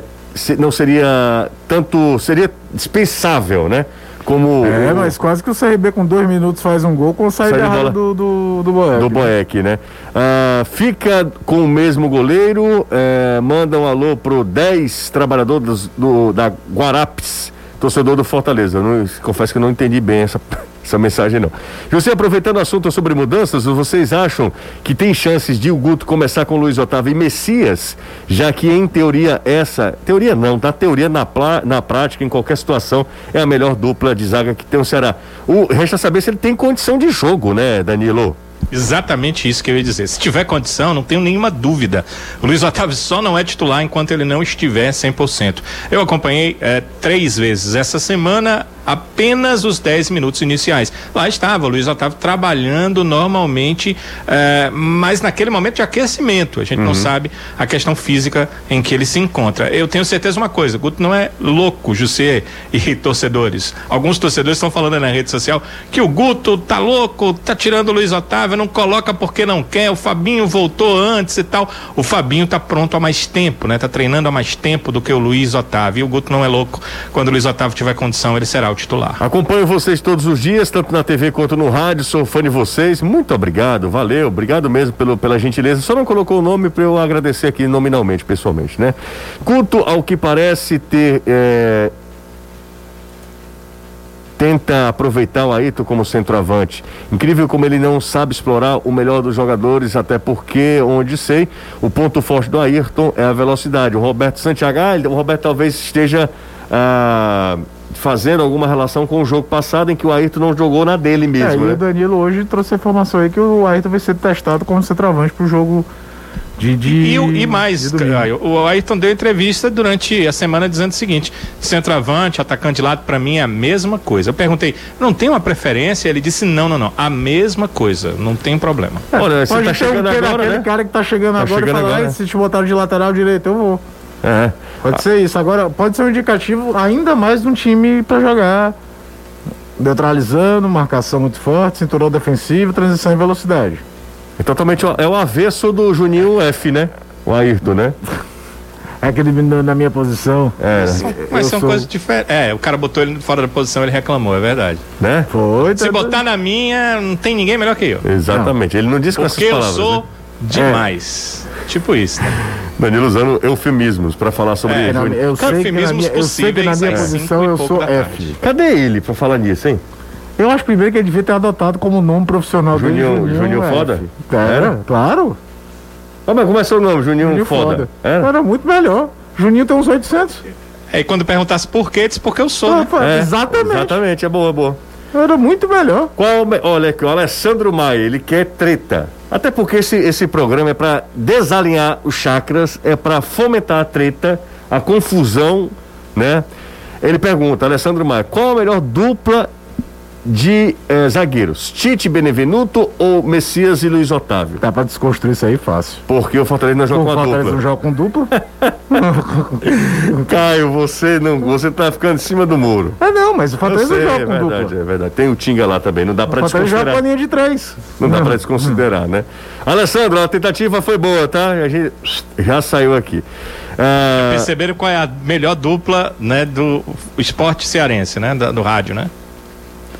não seria tanto. Seria dispensável, né? Como. É, mas quase que o CRB com dois minutos faz um gol com o saída errada do, do, do Boeck. Do Boeck, né? Ah, fica com o mesmo goleiro, é, manda um alô pro 10 trabalhadores do, da Guarapes, torcedor do Fortaleza. não, confesso que não entendi bem essa essa mensagem não. Você aproveitando o assunto sobre mudanças, vocês acham que tem chances de o Guto começar com Luiz Otávio e Messias, já que em teoria essa, teoria não, tá? Teoria na, na prática, em qualquer situação, é a melhor dupla de zaga que tem o Ceará. O, resta saber se ele tem condição de jogo, né, Danilo? Exatamente isso que eu ia dizer. Se tiver condição, não tenho nenhuma dúvida. O Luiz Otávio só não é titular enquanto ele não estiver 100%. Eu acompanhei é, três vezes essa semana apenas os 10 minutos iniciais. Lá estava o Luiz Otávio trabalhando normalmente, eh, mas naquele momento de aquecimento. A gente uhum. não sabe a questão física em que ele se encontra. Eu tenho certeza uma coisa: Guto não é louco, José e torcedores. Alguns torcedores estão falando na rede social que o Guto tá louco, tá tirando o Luiz Otávio, não coloca porque não quer. O Fabinho voltou antes e tal. O Fabinho tá pronto há mais tempo, né? Tá treinando há mais tempo do que o Luiz Otávio. E o Guto não é louco. Quando o Luiz Otávio tiver condição, ele será o titular. Acompanho vocês todos os dias, tanto na TV quanto no rádio. Sou fã de vocês. Muito obrigado, valeu. Obrigado mesmo pelo, pela gentileza. Só não colocou o nome para eu agradecer aqui nominalmente, pessoalmente, né? Culto ao que parece ter. É, tenta aproveitar o Ayrton como centroavante. Incrível como ele não sabe explorar o melhor dos jogadores, até porque, onde sei, o ponto forte do Ayrton é a velocidade. O Roberto Santiago, ah, o Roberto talvez esteja ah, fazendo alguma relação com o jogo passado em que o Ayrton não jogou na dele mesmo. É, né? E o Danilo hoje trouxe a informação aí que o Ayrton vai ser testado como centroavante para o jogo de, de, e, e, mais, Caio, o Ayrton deu entrevista durante a semana dizendo o seguinte: centroavante, atacante de lado, para mim é a mesma coisa. Eu perguntei, não tem uma preferência? Ele disse: não, não, não, a mesma coisa, não tem problema. É, Olha, você tá chegando um agora, né? cara que tá chegando tá agora chegando e fala, agora. se te botaram de lateral direito, eu vou. É. Pode ah. ser isso. Agora, pode ser um indicativo ainda mais de um time para jogar neutralizando, marcação muito forte, cinturão defensivo, transição em velocidade. É totalmente é o avesso do Juninho F, né? O Ayrton, né? É aquele na minha posição. É. Mas são sou... coisas diferentes. É, o cara botou ele fora da posição, ele reclamou, é verdade. Né? Foi. Se tá botar na minha, não tem ninguém melhor que eu. Exatamente. Não. Ele não disse com Porque essas palavras. Porque eu sou né? Demais. É. Tipo isso, né? Danilo usando eufemismos para falar sobre é, isso. Eu, sei que na minha, eu sei que na minha posição eu sou F. Cadê ele para falar nisso, hein? Eu acho primeiro que ele devia ter adotado como nome profissional Juninho, dele. Juninho, Juninho Foda? Era, claro. Ah, mas começou o nome, Juninho, Juninho Foda. Foda. Era? Era muito melhor. Juninho tem uns 800. É, e quando perguntasse por quê, disse porque eu sou, ah, né? é, exatamente. Exatamente, é boa, é boa. Era muito melhor. Qual, olha aqui, o Alessandro Maia, ele quer treta. Até porque esse, esse programa é para desalinhar os chakras, é para fomentar a treta, a confusão, né? Ele pergunta, Alessandro Maia, qual a melhor dupla de eh, zagueiros, Tite Benevenuto ou Messias e Luiz Otávio? Dá pra desconstruir isso aí fácil. Porque o Fortaleza não joga com a dupla. O Fortaleza não joga com dupla? Caio, você não, você tá ficando em cima do muro. É não, mas o Fortaleza não joga é com verdade, dupla. É verdade, tem o Tinga lá também, não dá pra desconsiderar. O Fortaleza joga com a linha de três. Não dá pra desconsiderar, né? Alessandro, a tentativa foi boa, tá? A gente já saiu aqui. Ah... Perceberam qual é a melhor dupla, né, do esporte cearense, né, do, do rádio, né?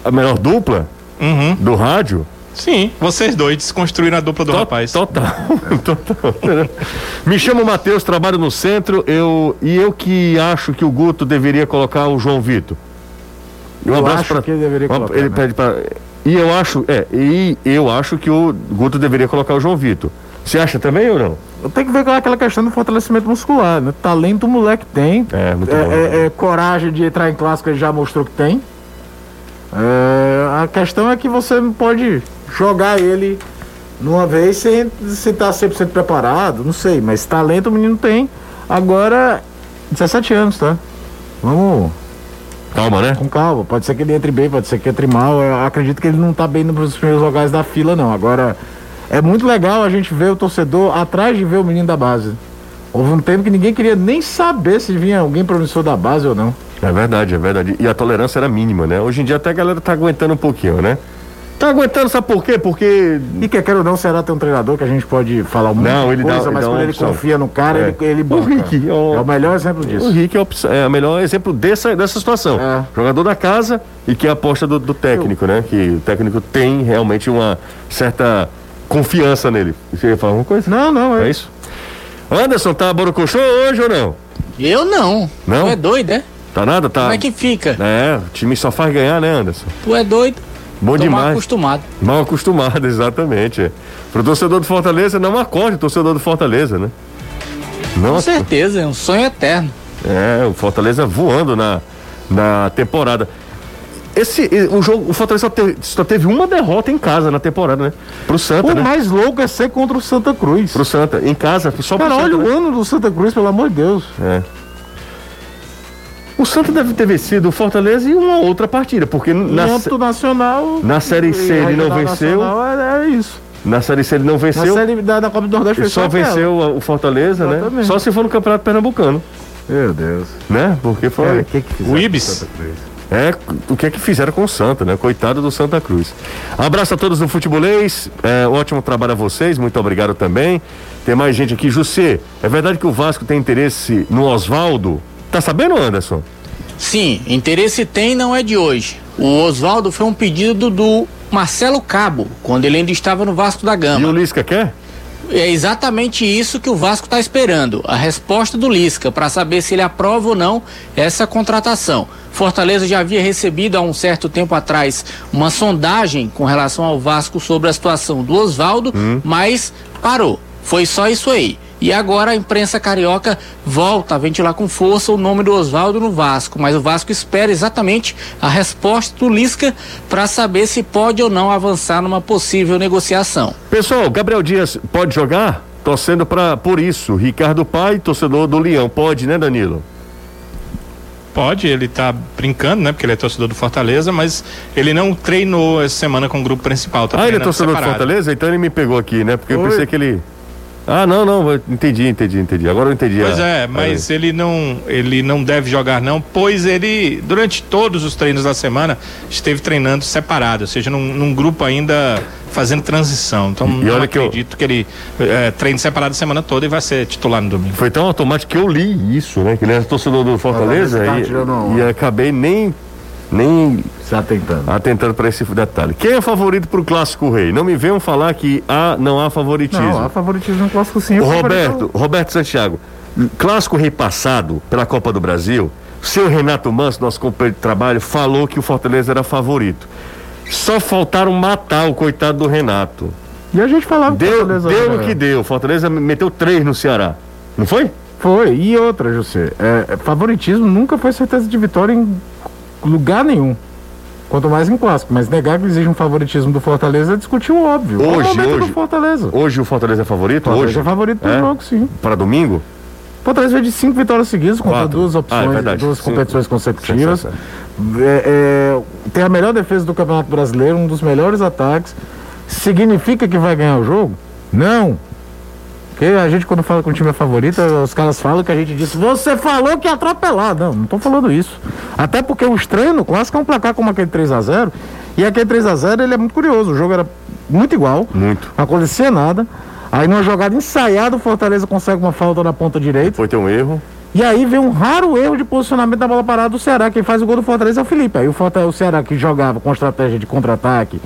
A melhor dupla uhum. do rádio? Sim, vocês dois desconstruíram a dupla do rapaz. Total, total. Me chamo Matheus, trabalho no centro, eu e eu que acho que o Guto deveria colocar o João Vitor. Um eu acho pra, que ele deveria colocar. Ele né? pede pra, e eu acho, é, e eu acho que o Guto deveria colocar o João Vitor. Você acha também ou não? Tem que ver com aquela questão do fortalecimento muscular, né? Talento o moleque tem. É, muito é, bom. É, é, coragem de entrar em clássico ele já mostrou que tem. É, a questão é que você não pode jogar ele numa vez sem estar tá 100% preparado, não sei, mas talento o menino tem. Agora, 17 anos, tá? Vamos. Calma, né? Com calma. Pode ser que ele entre bem, pode ser que entre mal. Eu acredito que ele não tá bem nos primeiros lugares da fila, não. Agora, é muito legal a gente ver o torcedor atrás de ver o menino da base. Houve um tempo que ninguém queria nem saber se vinha alguém promissor da base ou não. É verdade, é verdade. E a tolerância era mínima, né? Hoje em dia até a galera tá aguentando um pouquinho, né? Tá aguentando, sabe por quê? Porque. E quer quer ou não, será ter um treinador que a gente pode falar um não, ele coisa, dá, mas ele quando ele confia no cara, é. ele, ele banca. O Rick é o, é o melhor exemplo disso. O Rick é, é o melhor exemplo dessa, dessa situação. É. Jogador da casa e que é a aposta do, do técnico, Eu... né? Que o técnico tem realmente uma certa confiança nele. Você ia falar alguma coisa? Não, não, é, é isso. Anderson, tá borocochô hoje ou não? Eu não. Não? Tu é doido, é? Tá nada? Tá. Como é que fica? É, o time só faz ganhar, né, Anderson? Tu é doido. Bom Tô demais. Mal acostumado. Mal acostumado, exatamente. Pro torcedor do Fortaleza, não acorde o torcedor do Fortaleza, né? Nossa. Com certeza, é um sonho eterno. É, o Fortaleza voando na, na temporada. Esse, o jogo, o Fortaleza só teve, só teve, uma derrota em casa na temporada, né? Pro Santa, o né? mais louco é ser contra o Santa Cruz. Pro Santa, em casa, só Cara, pro Santa. olha né? o ano do Santa Cruz, pelo amor de Deus. É. O Santa deve ter vencido o Fortaleza em uma outra partida, porque na, No âmbito nacional. na Série C ele não venceu. É, é isso. na Série C ele não Na venceu. série da, da Copa do Nordeste só venceu o Fortaleza, né? Só se for no Campeonato Pernambucano, Meu Deus. né? Porque foi. É, que que O Ibis. É, o que é que fizeram com o Santa, né? Coitado do Santa Cruz. Abraço a todos do Futebolês, é, ótimo trabalho a vocês, muito obrigado também. Tem mais gente aqui. Jussê, é verdade que o Vasco tem interesse no Oswaldo? Tá sabendo, Anderson? Sim, interesse tem não é de hoje. O Oswaldo foi um pedido do Marcelo Cabo, quando ele ainda estava no Vasco da E o Gama. Lisca quer? É exatamente isso que o Vasco está esperando, a resposta do Lisca, para saber se ele aprova ou não essa contratação. Fortaleza já havia recebido há um certo tempo atrás uma sondagem com relação ao Vasco sobre a situação do Oswaldo, mas parou. Foi só isso aí. E agora a imprensa carioca volta a ventilar com força o nome do Oswaldo no Vasco, mas o Vasco espera exatamente a resposta do Lisca para saber se pode ou não avançar numa possível negociação. Pessoal, Gabriel Dias pode jogar? Torcendo pra, por isso. Ricardo Pai, torcedor do Leão. Pode, né, Danilo? Pode, ele tá brincando, né? Porque ele é torcedor do Fortaleza, mas ele não treinou essa semana com o grupo principal. Tá ah, ele é torcedor do separado. Fortaleza? Então ele me pegou aqui, né? Porque eu Oi. pensei que ele. Ah, não, não, entendi, entendi, entendi. Agora eu entendi. Pois a- é, mas ele não, ele não deve jogar não, pois ele durante todos os treinos da semana esteve treinando separado, ou seja, num, num grupo ainda fazendo transição. Então E não olha que eu- acredito que, ele é, treine separado a semana toda e vai ser titular no domingo. Foi tão automático que eu li isso, né? Que ele era torcedor do Fortaleza e, e acabei nem, nem Se atentando. atentando para esse detalhe. Quem é favorito pro Clássico Rei? Não me venham falar que há, não há favoritismo. Não, há favoritismo no clássico sim. O favorito é Roberto, Roberto Santiago, Clássico Rei passado pela Copa do Brasil, o seu Renato Manso, nosso companheiro de trabalho, falou que o Fortaleza era favorito. Só faltaram matar o coitado do Renato. o- E a gente falava que o Deu, Fortaleza deu no que deu. O Fortaleza meteu três no Ceará. Não foi? Foi. E outra, José. É, favoritismo nunca foi certeza de vitória em lugar nenhum. Quanto mais em clássico. Mas negar que exige um favoritismo do Fortaleza é discutir o óbvio. Hoje, é o hoje. Fortaleza. Hoje o Fortaleza é favorito? Fortaleza hoje? é favorito pro É? jogo, sim. Para domingo? Fortaleza veio de cinco vitórias seguidas contra Quatro. duas Ah, é opções, duas Cinco. competições consecutivas. É, é, tem a melhor defesa do Campeonato Brasileiro, um dos melhores ataques. Significa que vai ganhar o jogo? Não. Porque a gente, quando fala que o time é favorito, os caras falam que a gente disse, você falou que ia atropelar. Não, não tô falando isso. Até porque o estranho no clássico é um placar como aquele 3 a 0 E aquele 3 a 0 ele é muito curioso. O jogo era muito igual. Muito. Não acontecia nada. Aí numa jogada ensaiada, o Fortaleza consegue uma falta na ponta direita. Foi ter um erro. E aí vem um raro erro de posicionamento da bola parada do Ceará. Quem faz o gol do Fortaleza é o Felipe. Aí o, Fortaleza, o Ceará que jogava com estratégia de contra-ataque,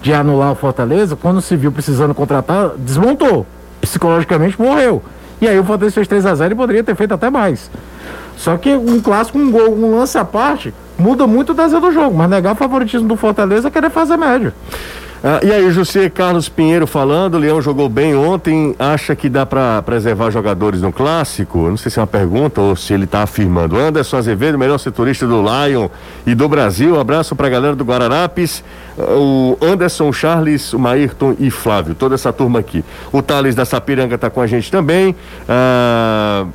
de anular o Fortaleza, quando se viu precisando contratar, desmontou. Psicologicamente morreu. E aí o Fortaleza fez 3 a 0 e poderia ter feito até mais. Só que um clássico, um gol, um lance à parte, muda muito o desenho do jogo. Mas negar o favoritismo do Fortaleza é querer fazer média. Ah, e aí, José Carlos Pinheiro falando, o Leão jogou bem ontem, acha que dá para preservar jogadores no clássico? Não sei se é uma pergunta ou se ele está afirmando. Anderson Azevedo, melhor setorista do Lion e do Brasil. Abraço para a galera do Guararapes, ah, o Anderson, Charles, o Maírton e Flávio, toda essa turma aqui. O Thales da Sapiranga está com a gente também. Ah,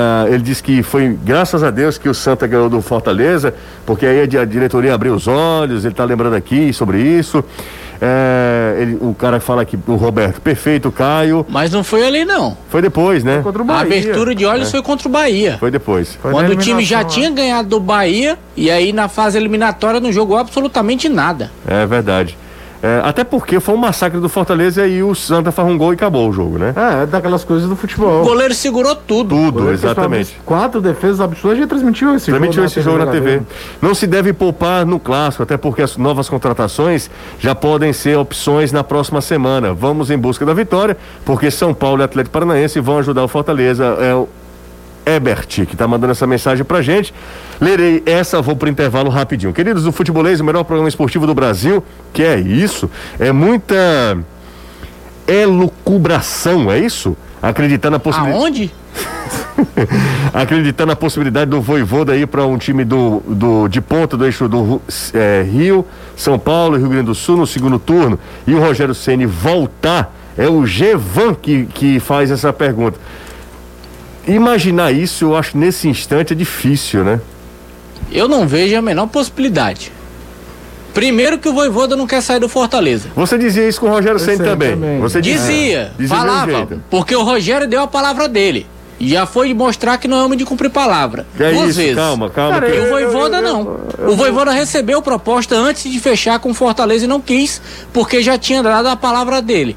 ah, ele disse que foi graças a Deus que o Santa ganhou do Fortaleza, porque aí a diretoria abriu os olhos, ele está lembrando aqui sobre isso. É, ele- o cara fala aqui, o Roberto, perfeito, Caio. Mas não foi ali não. Foi depois, né? Contra o A Bahia. abertura de olhos foi contra o Bahia. Foi depois. Foi Quando o time já tinha ganhado do Bahia e aí na fase eliminatória não jogou absolutamente nada. É verdade. É, até porque foi um massacre do Fortaleza e o Santa faz um gol e acabou o jogo, né? É, é daquelas coisas do O futebol. goleiro segurou tudo. Tudo, exatamente. Quatro defesas absurdas e transmitiu esse Transmitiu jogo. esse jogo na TV. Não se deve poupar no clássico, até porque as novas contratações já podem ser opções na próxima semana. Vamos em busca da vitória, porque São Paulo e Atlético Paranaense vão ajudar o Fortaleza. É o Ebert que está mandando essa mensagem pra gente. Lerei essa, vou pro intervalo rapidinho. Queridos do Futebolês, o melhor programa esportivo do Brasil, que é isso? É muita elucubração, é isso? Acreditar na possibilidade Aonde? acreditando na possibilidade do Voivoda ir para um time do, do, de ponta do eixo do é, Rio, São Paulo e Rio Grande do Sul no segundo turno e o Rogério Ceni voltar, é o Gevan que, que faz essa pergunta. Imaginar isso, eu acho nesse instante é difícil, né? Eu não vejo a menor possibilidade. Primeiro que o Voivoda não quer sair do Fortaleza. Você dizia isso com o Rogério Senna também. também. Você Dizia, dizia falava, jeito. porque o Rogério deu a palavra dele. E já foi mostrar que não é homem de cumprir palavra. Que é duas isso, vezes. calma, calma. Cara, E o Voivoda eu- não. eu- o Voivoda recebeu proposta antes de fechar com o Fortaleza e não quis, porque já tinha dado a palavra dele.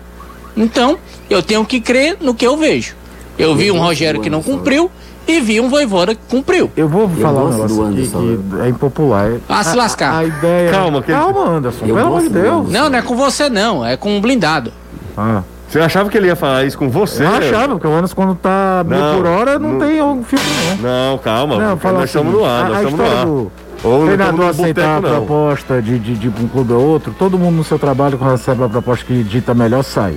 Então, eu tenho que crer no que eu vejo. Eu vi um Rogério que não cumpriu e vi um Voivoda que cumpriu. Eu vou falar um gosto negócio aqui que é impopular. Ah, se A- lascar. A, a ideia. Calma, que- Calma, Anderson. Eu pelo amor de Deus. Não, não é com você não, é com um blindado. Ah, Você achava que ele ia falar isso com você? eu achava, porque o Anderson, quando tá mil por hora, não, não- tem um filme, não. Não, calma. Não, fala nós assim, estamos no ar, a- nós a estamos no ar. do Ou treinador aceitar a proposta de, de, de um clube ou outro, todo mundo no seu trabalho, quando recebe a proposta que dita melhor, sai.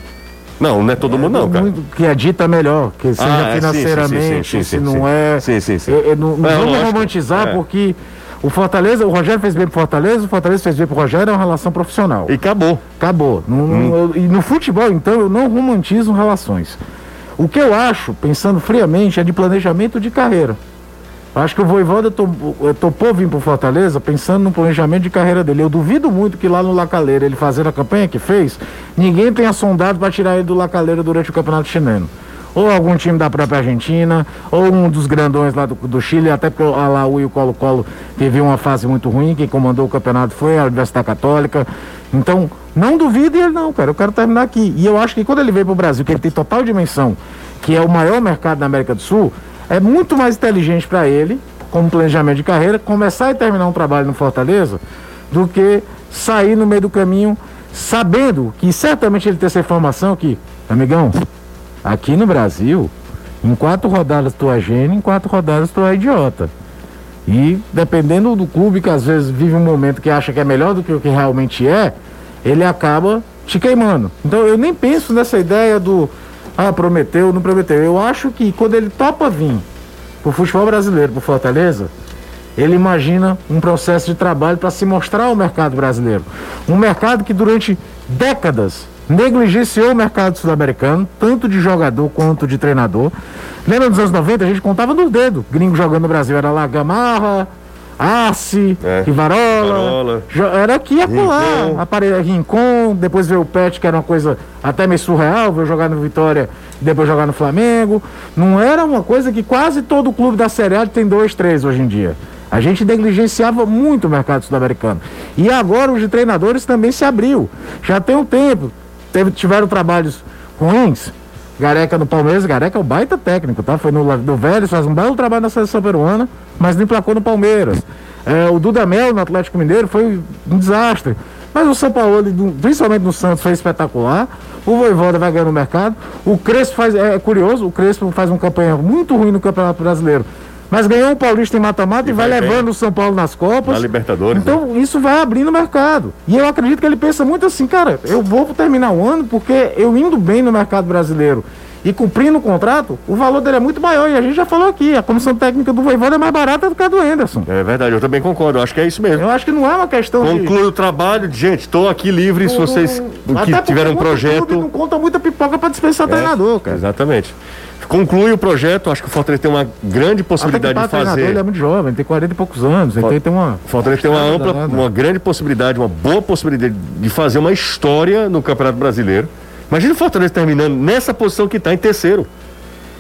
Não, não é todo mundo não, cara. Muito- que é dita melhor, que seja é, sim, financeiramente, sim, sim, sim, se não é. Sim, sim, sim. É, é, não não É, vamos romantizar, É. porque o Fortaleza, o Rogério fez bem pro Fortaleza, o Fortaleza fez bem pro Rogério, é uma relação profissional. E acabou. Acabou. Não- Hum. eu- e no futebol, então, eu não romantizo relações. O que eu acho, pensando friamente, é de planejamento de carreira. Acho que o Voivoda eh, topou vir pro Fortaleza pensando no planejamento de carreira dele. Eu duvido muito que lá no Lacaleira, ele fazendo a campanha que fez, ninguém tenha sondado para tirar ele do Lacaleira durante o campeonato chileno. Ou algum time da própria Argentina, ou um dos grandões lá do, do Chile, até porque o Alaú e o Colo-Colo teve uma fase muito ruim, quem comandou o campeonato foi a Universidade Católica. Então, não duvide ele não, cara, eu quero terminar aqui. E eu acho que quando ele veio pro Brasil, que ele tem total dimensão, que é o maior mercado na América do Sul, é muito mais inteligente para ele, como planejamento de carreira, começar e terminar um trabalho no Fortaleza, do que sair no meio do caminho, sabendo que certamente ele tem essa informação que, amigão, aqui no Brasil, em quatro rodadas tu é gênio, em quatro rodadas tu é idiota. E dependendo do clube que às vezes vive um momento que acha que é melhor do que o que realmente é, ele acaba te queimando. Então eu nem penso nessa ideia do ah, prometeu, não prometeu. Eu acho que quando ele topa vir pro futebol brasileiro, pro Fortaleza, ele imagina um processo de trabalho para se mostrar ao mercado brasileiro. Um mercado que durante décadas negligenciou o mercado sul-americano, tanto de jogador quanto de treinador. Lembra dos anos 90, a gente contava nos dedos. Gringo jogando no Brasil era lá Arce, É, Rivarola. Rivarola. Era aqui e acolá. Rincon. Apare- Rincon, depois veio o Pet, que era uma coisa até meio surreal, veio jogar no Vitória e depois jogar no Flamengo. Não era uma coisa que quase todo clube da Série A tem dois, três hoje em dia. A gente negligenciava muito o mercado sul-americano. E agora os de treinadores também se abriu. Já tem um tempo. Teve, tiveram trabalhos ruins. Gareca no Palmeiras, Gareca é um baita técnico, tá? Foi no, no Vélez, faz um belo trabalho na seleção peruana, mas não emplacou no Palmeiras. É, o Dudamel no Atlético Mineiro foi um desastre. Mas o São Paulo, principalmente no Santos, foi espetacular. O Voivoda vai ganhar no mercado. O Crespo faz, é, é curioso, o Crespo faz uma campanha muito ruim no Campeonato Brasileiro. Mas ganhou um Paulista em mata-mata e, vai, vai bem. levando o São Paulo nas Copas. Na Libertadores, né? Então, isso vai abrindo o mercado. E eu acredito que ele pensa muito assim, cara, eu vou terminar o ano porque eu indo bem no mercado brasileiro e cumprindo o contrato, o valor dele é muito maior. E a gente já falou aqui, a comissão técnica do Voivoda é mais barata do que a do Anderson. É verdade, eu também concordo. Eu acho que é isso mesmo. Eu acho que não é uma questão de... Conclui o trabalho. Gente, estou aqui livre se vocês Até que porque tiverem um projeto. clube Não conta muita pipoca pra dispensar treinador, cara. Exatamente. Conclui o projeto, acho que o Fortaleza tem uma grande possibilidade de fazer. ele é muito jovem, tem 40 e poucos anos, então ele tem uma... O Fortaleza tem uma ampla, uma grande possibilidade, uma boa possibilidade de fazer uma história no Campeonato Brasileiro. Imagina o Fortaleza terminando nessa posição que está, em terceiro,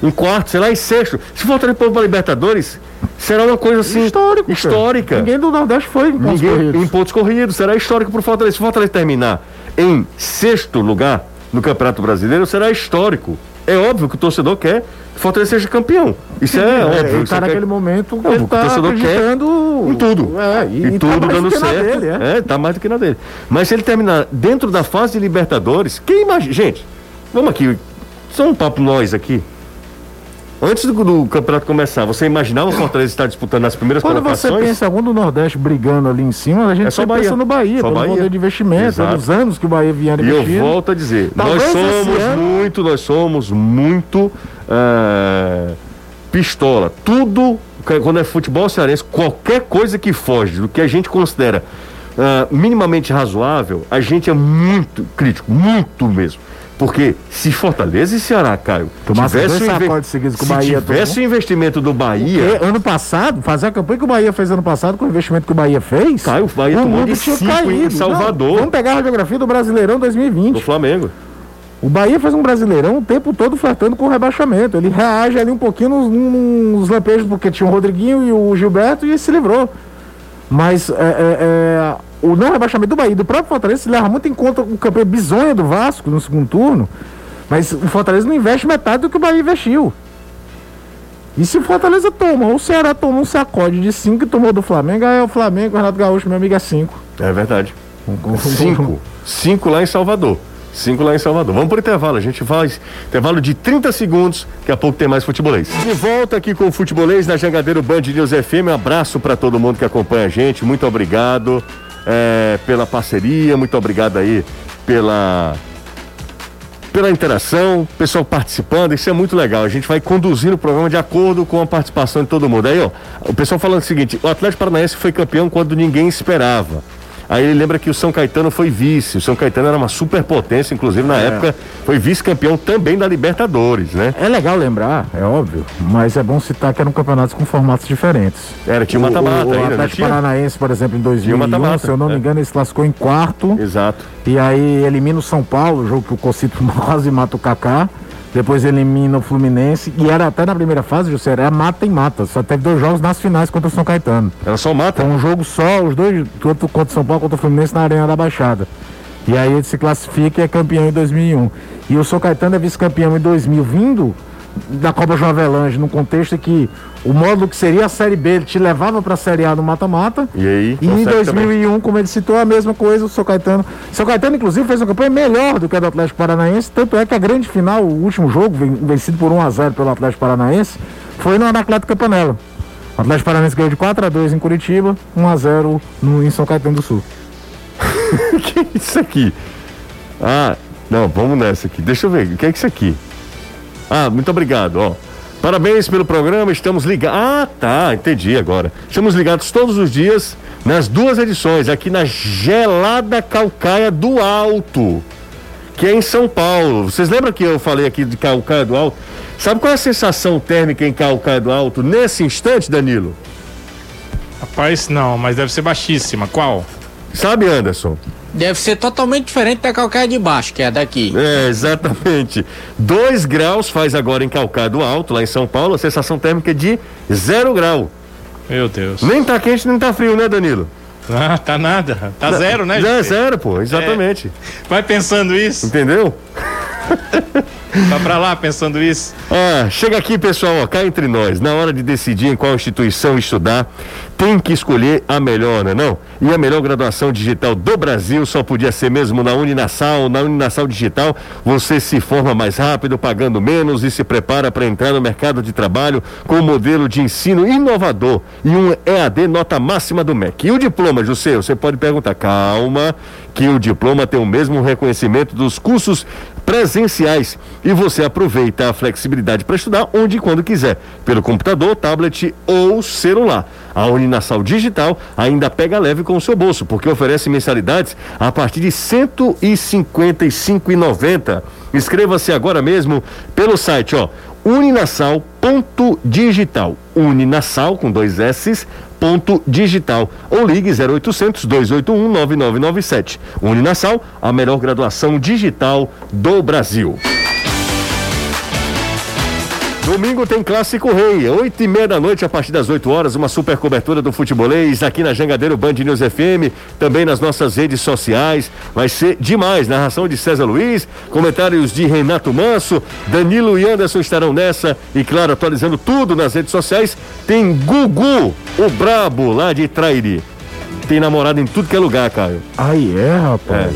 em quarto, sei lá, em sexto. Se o Fortaleza for para a Libertadores, será uma coisa assim Histórico, cara. histórica. Ninguém do Nordeste foi em pontos Ninguém- corridos. em pontos corridos, será histórico para o Fortaleza. Se o Fortaleza terminar em sexto lugar no Campeonato Brasileiro, será histórico. É óbvio que o torcedor quer que o Fortaleza seja campeão. Isso é, É, óbvio. ele isso tá é- naquele momento que É, ele o tá torcedor quer em tudo. É, E, e, tá tudo mais dando certo. dele, é. é. tá mais do que na dele. Mas se ele terminar dentro da fase de Libertadores, quem imagina. Gente, vamos aqui. Só um papo nós aqui. Antes do, do campeonato começar, você imaginava o Fortaleza estar disputando nas primeiras Quando você colocações? pensa em algum do Nordeste brigando ali em cima, a gente É só Bahia. pensa no Bahia, Só pelo Bahia. poder de investimento, Exato. pelos anos que o Bahia vinha E eu investindo. volto a dizer, Talvez nós somos ano- muito, nós somos muito ah, pistola. Tudo, quando é futebol cearense, qualquer coisa que foge do que a gente considera ah, minimamente razoável, a gente é muito crítico, muito mesmo. Porque se Fortaleza e Ceará, Caio, Tomasse dois o inve- seguidos o se Bahia tivesse tomou. o investimento do Bahia, ano passado, fazer a campanha que o Bahia fez ano passado, com o investimento que o Bahia fez. Caio, o Bahia tomou mundo de cinco em caído. Salvador. Não, vamos pegar a radiografia do Brasileirão do 2020. Flamengo. O Bahia faz um Brasileirão o tempo todo flertando com o rebaixamento. Ele reage ali um pouquinho nos, nos lampejos, porque tinha o Rodriguinho e o Gilberto e se livrou. Mas é, é, é, o não rebaixamento do Bahia e do próprio Fortaleza se leva muito em conta o campeão bizonho do Vasco no segundo turno. Mas o Fortaleza não investe metade do que o Bahia investiu. E se o Fortaleza toma, ou o Ceará toma um sacode de 5 e tomou do Flamengo, aí é o Flamengo, o Renato Gaúcho, meu amigo, é 5. É verdade. Cinco. Cinco lá em Salvador. Cinco lá em Salvador. Vamos pro intervalo. A gente faz intervalo de 30 segundos. Daqui a pouco tem mais futebolês. De volta aqui com o futebolês na Jangadeiro Band News FM. Um abraço para todo mundo que acompanha a gente. Muito obrigado eh, pela parceria. Muito obrigado aí pela pela interação, pessoal participando, isso é muito legal. A gente vai conduzindo o programa de acordo com a participação de todo mundo. Aí, ó, o pessoal falando o seguinte: o Atlético Paranaense foi campeão quando ninguém esperava. Aí ele lembra que o São Caetano foi vice. O São Caetano era uma superpotência, inclusive na época foi vice-campeão também da Libertadores, né? É legal lembrar, é óbvio, mas é bom citar que eram campeonatos com formatos diferentes. Era, tinha O- mata-mata o, o não Atlético? Paranaense, por exemplo, em 2001, mata-mata, se eu não me é. engano, ele se lascou em quarto. Exato. E aí elimina o São Paulo, jogo que o Cocito quase mata o Kaká. Depois elimina o Fluminense. E era até na primeira fase, José, era mata em mata. Só teve dois jogos nas finais contra o São Caetano. Era só mata. Foi um jogo só, os dois, tanto contra o São Paulo quanto o Fluminense na Arena da Baixada. E aí ele se classifica e é campeão em 2001. E o São Caetano é vice-campeão em 2000, vindo da Copa João Avelange, num contexto que o módulo que seria a Série B ele te levava para a Série A no mata-mata. E aí, E em consegue também. 2001, como ele citou, a mesma coisa, o São Caetano. O São Caetano, inclusive, fez uma campanha melhor do que a do Atlético Paranaense, tanto é que a grande final, o último jogo, ven- vencido por 1x0 pelo Atlético Paranaense, foi no Anacleto Campanella. O Atlético Paranaense ganhou de 4x2 em Curitiba, 1x0 no, em São Caetano do Sul. que é isso aqui? Ah, não, vamos nessa aqui. Deixa eu ver, o que é isso aqui? Ah, muito obrigado, ó. Parabéns pelo programa, estamos ligados. Ah, tá, entendi agora. Estamos ligados todos os dias nas duas edições, aqui na Gelada Calcaia do Alto, que é em São Paulo. Vocês lembram que eu falei aqui de Calcaia do Alto? Sabe qual é a sensação térmica em Calcaia do Alto nesse instante, Danilo? Rapaz, não, mas deve ser baixíssima. Qual? Sabe, Anderson? Deve ser totalmente diferente da calcaia de baixo, que é a daqui. É, exatamente. 2 graus faz agora em Calcado Alto, lá em São Paulo, a sensação térmica é de 0 grau. Meu Deus. Nem tá quente, nem tá frio, né, Danilo? Ah, tá nada. Tá zero, né? É gente? zero, pô, exatamente. Vai pensando isso. Entendeu? Vai pra lá pensando isso. Ah, chega aqui, pessoal, ó, cá entre nós. Na hora de decidir em qual instituição estudar, tem que escolher a melhor, né não? E a melhor graduação digital do Brasil só podia ser mesmo na Uninassal. Na Uninassal Digital, você se forma mais rápido, pagando menos e se prepara para entrar no mercado de trabalho com um modelo de ensino inovador e um EAD nota máxima do MEC. E o diploma, José, você pode perguntar, calma, que o diploma tem o mesmo reconhecimento dos cursos presenciais e você aproveita a flexibilidade para estudar onde e quando quiser, pelo computador, tablet ou celular. A Uninassal Digital ainda pega leve com o seu bolso, porque oferece mensalidades a partir de R$ 155,90. Inscreva-se agora mesmo pelo site, ó, uninassal.digital. Uninassal com dois S ponto digital ou ligue 0800 281 9997. Uninassal, a melhor graduação digital do Brasil. Domingo tem Clássico Rei, oito e meia da noite, a partir das 8 horas, uma super cobertura do futebolês aqui na Jangadeiro Band News FM, também nas nossas redes sociais. Vai ser demais. Narração de César Luiz, comentários de Renato Manso, Danilo e Anderson estarão nessa. E claro, atualizando tudo nas redes sociais. Tem Gugu, o brabo lá de Trairi. Tem namorado em tudo que é lugar, Caio. Aí é, rapaz.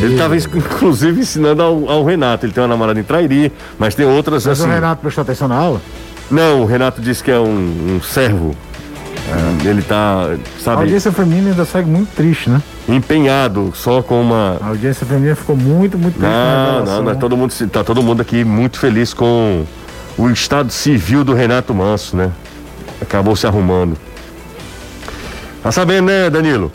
Ele estava inclusive ensinando ao, ao Renato. Ele tem uma namorada em Trairi, mas tem outras Mas assim. o Renato prestou atenção na aula? Não, o Renato disse que é um, um servo. É, ele tá, A sabe, audiência feminina ainda segue muito triste, né? empenhado só com uma. A audiência feminina ficou muito, muito triste. na Não, não, não é todo mundo, tá todo mundo aqui muito feliz com o estado civil do Renato Manso, né? Acabou se arrumando. Tá sabendo, né, Danilo?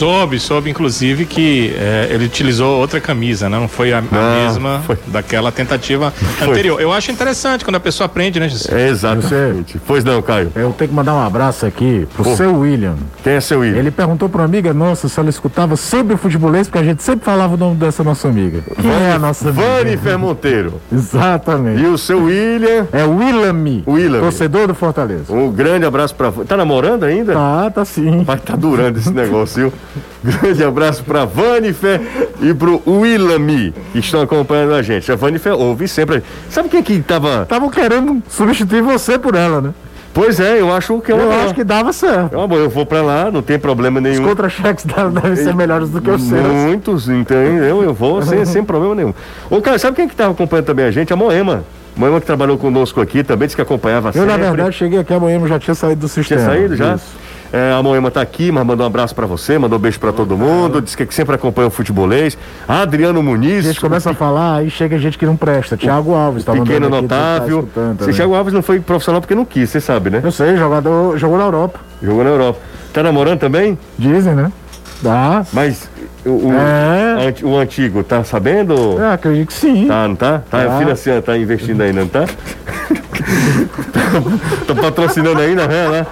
Soube, soube inclusive que eh, ele utilizou outra camisa, né? não foi a, a Não, mesma foi. daquela tentativa anterior. Eu acho interessante quando a pessoa aprende, né, Jesus? É, exatamente. Pois não, Caio. Eu tenho que mandar um abraço aqui pro Pô. seu William. Quem é seu ídolo? Ele perguntou pra uma amiga nossa se ela escutava sempre o futebolês, porque a gente sempre falava o nome dessa nossa amiga. Quem é a nossa amiga? Vanifer Monteiro. Exatamente. E o seu William, É o Willam, Willam. torcedor do Fortaleza. um grande abraço pra. Tá namorando ainda? Ah, tá sim. Vai tá durando esse negócio, viu? Grande abraço pra Vanifer e pro Willami, que estão acompanhando a gente. A Vanifer ouve sempre. Sabe quem que tava. Estavam querendo substituir você por ela, né? Pois é, eu acho que é Eu boa. acho que dava certo. É uma boa. Eu vou pra lá, não tem problema Os nenhum. contra-cheques dela devem ser melhores do que os seus. Muitos, entendeu? Eu vou sem, sem problema nenhum. Ô, cara, sabe quem que tava acompanhando também a gente? A Moema. Moema que trabalhou conosco aqui também, disse que acompanhava Eu, sempre. na verdade, cheguei aqui amanhã, já tinha saído do Tinha sistema. saído já? Isso. É, a Moema tá aqui, mas mandou um abraço pra você, mandou um beijo pra todo mundo, disse que sempre acompanha o futebolês. Adriano Muniz. A gente começa a falar, aí chega gente que não presta. Thiago Alves, tá Pequeno tá notável. Esse também. Thiago Alves não foi profissional porque não quis, você sabe, né? Eu sei, jogador, jogou na Europa. Jogou na Europa. Tá namorando também? Dizem, né? Dá. Mas o, É. o antigo, tá sabendo? É, acredito que sim. Tá, não tá? Tá Tá. financiando, tá investindo ainda, não tá? tá patrocinando ainda, né?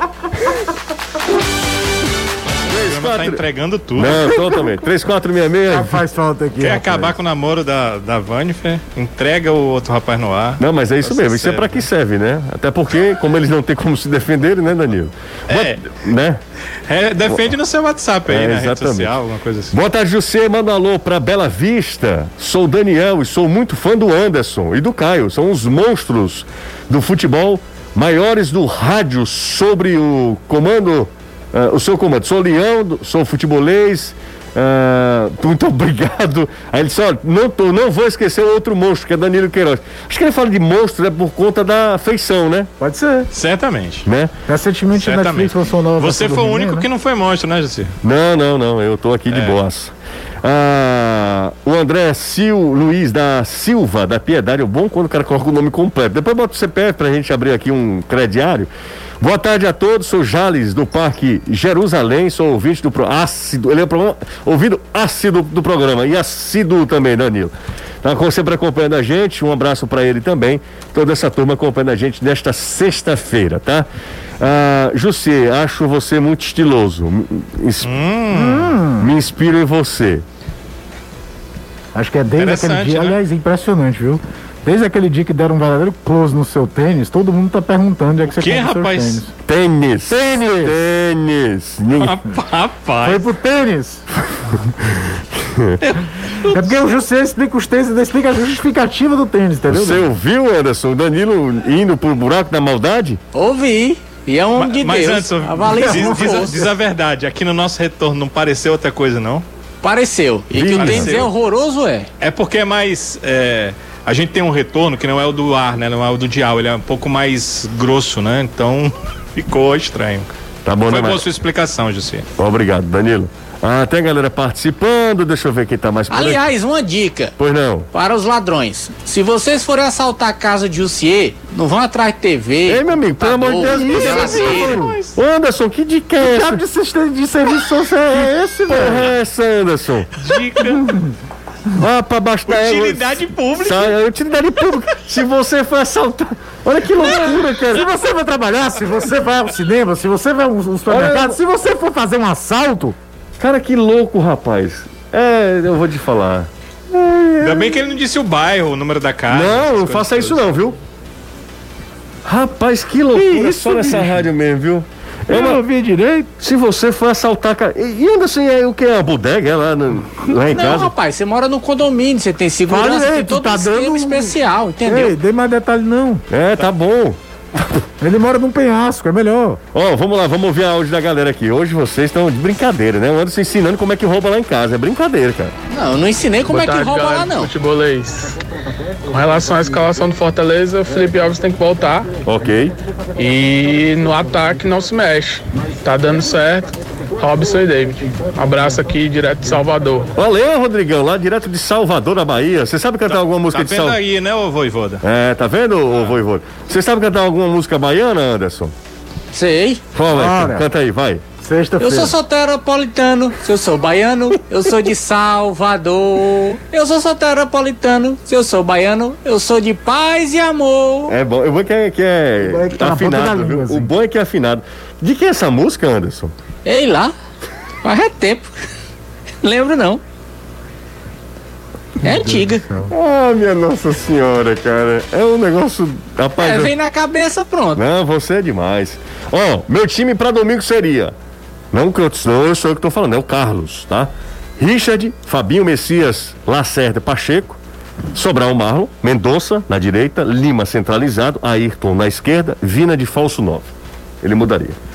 Né? O programa tá entregando tudo. Não, totalmente. 3466. Faz falta aqui. Quer rapaz. acabar com o namoro da, da Vanifer? Entrega o outro rapaz no ar. Não, mas é isso mesmo. Isso é sério. pra que serve, né? Até porque, como eles não têm como se defenderem, né, Danilo? É. Boa- Né? É, defende no seu WhatsApp aí, É, na rede exatamente. social, alguma coisa assim. Boa tarde, José. Manda um alô pra Bela Vista. Sou o Daniel e sou muito fã do Anderson e do Caio. São os monstros do futebol maiores do rádio sobre o comando, ah, o seu comando. Sou Leão, sou futebolês. ah, muito obrigado. Aí ele disse: olha, não, tô, não vou esquecer o outro monstro, que é Danilo Queiroz. Acho que ele fala de monstro é por conta da feição, né? Pode ser. Certamente. né? Recentemente Netflix Certamente. lançou nova Você foi o único né? que não foi monstro, né, José? Não, não, não, eu tô aqui de É. boas. Ah, o André Sil, Luiz da Silva, da Piedade, é bom quando o cara coloca o nome completo. Depois bota o CPF pra gente abrir aqui um crediário. Boa tarde a todos, sou Jales do Parque Jerusalém, sou ouvinte do pro, ácido, ele é pro, ouvido ácido do programa e assíduo também, Danilo. Tá com- sempre acompanhando a gente, um abraço pra ele também, toda essa turma acompanhando a gente nesta sexta-feira, tá? Ah, José, acho você muito estiloso. Me- ins- me inspiro em você. Acho que é desde aquele dia. né? Aliás, impressionante, viu? Desde aquele dia que deram um verdadeiro close no seu tênis, todo mundo tá perguntando onde é que você Que, compra rapaz? tênis. Tênis. Tênis. Tênis. Ninguém- Rapaz. Foi pro tênis. é porque o José explica os tênis, explica a justificativa do tênis, entendeu? Você ouviu, Anderson? O Danilo indo pro buraco da maldade? Ouvi. E é um homem de Mas Deus. antes, Avalie diz, diz a- diz a verdade, aqui no nosso retorno não pareceu outra coisa, não? Pareceu. E que o tênis é horroroso, é. É porque é mais. é, a gente tem um retorno que não é o do ar, né? Não é o do dial, ele é um pouco mais grosso, né? Então ficou estranho. Tá bom, Foi né, boa Mar- sua explicação, José. Obrigado, Danilo. Ah, tem a galera participando. Deixa eu ver quem tá mais por aqui. Aliás, uma dica Pois não. para os ladrões. Se vocês forem assaltar a casa de Jussier, não vão atrás de TV. Ei, meu amigo, pelo amor de Deus, que geladeira. Ô, Anderson, que dica é essa? Diabo de, sistema de serviço social é esse, velho? é essa, Anderson? Dica. Ah, pra baixo da égua. Utilidade pública. Sai, utilidade pública. Se você for assaltar. Olha que loucura, Se cara. você vai trabalhar, se você vai ao cinema, se você vai ao supermercado, Olha- se você for fazer um assalto, Cara, que louco, rapaz. É, eu vou te falar. Ainda bem que ele não disse o bairro, o número da casa. Não, não faça isso todas. não, viu? Rapaz, que loucura isso, só nessa rádio mesmo, viu? Eu não ouvi direito. Se você for assaltar. E e Anderson, é o que? É a bodega é lá, no- lá em Não, casa? rapaz, você mora no condomínio, você tem segurança, Fala tem todo tá um dando especial, entendeu? Ei, dê mais detalhe não. É, tá bom. Ele mora num penhasco, é melhor. Ó, vamos lá, vamos ouvir a áudio da galera aqui. Hoje vocês estão de brincadeira, né? O Anderson ensinando como é que rouba lá em casa. É brincadeira, cara. Não, eu não ensinei como Boa é que tarde, rouba galera lá, não. Futebolês. Com relação à escalação do Fortaleza, o Felipe Alves tem que voltar Ok. e no ataque não se mexe. Tá dando certo. Robson e David. Abraço aqui direto de Salvador. Valeu, Rodrigão, lá direto de Salvador, na Bahia. Você sabe cantar alguma música Tá de vendo Salvador? aí, né, ô Voivoda? É, tá vendo, ô Voivoda? Você sabe cantar alguma música baiana, Anderson? Sei. Fala aí, Ora. canta aí, vai. Eu sou soteropolitano, se eu sou baiano, eu sou de Salvador. Eu sou soteropolitano, se eu sou baiano, eu sou de paz e amor. É bom, o bom é que é, que é O bom é que tá afinado, língua, viu? assim. O bom é que é afinado. De que é essa música, Anderson? Ei lá, faz é tempo. Lembro não. É antiga. Ah, minha Nossa Senhora, cara. É um negócio. Rapaz, É, vem na cabeça, pronto. Não, você é demais. Ó, meu time pra domingo seria. Não que eu, não, eu sou eu que tô falando, é o Carlos, tá? Richard, Fabinho Messias, Lacerda, Pacheco, Sobral Marlon, Mendonça na direita, Lima centralizado, Ayrton na esquerda, Vina de falso 9. Ele mudaria.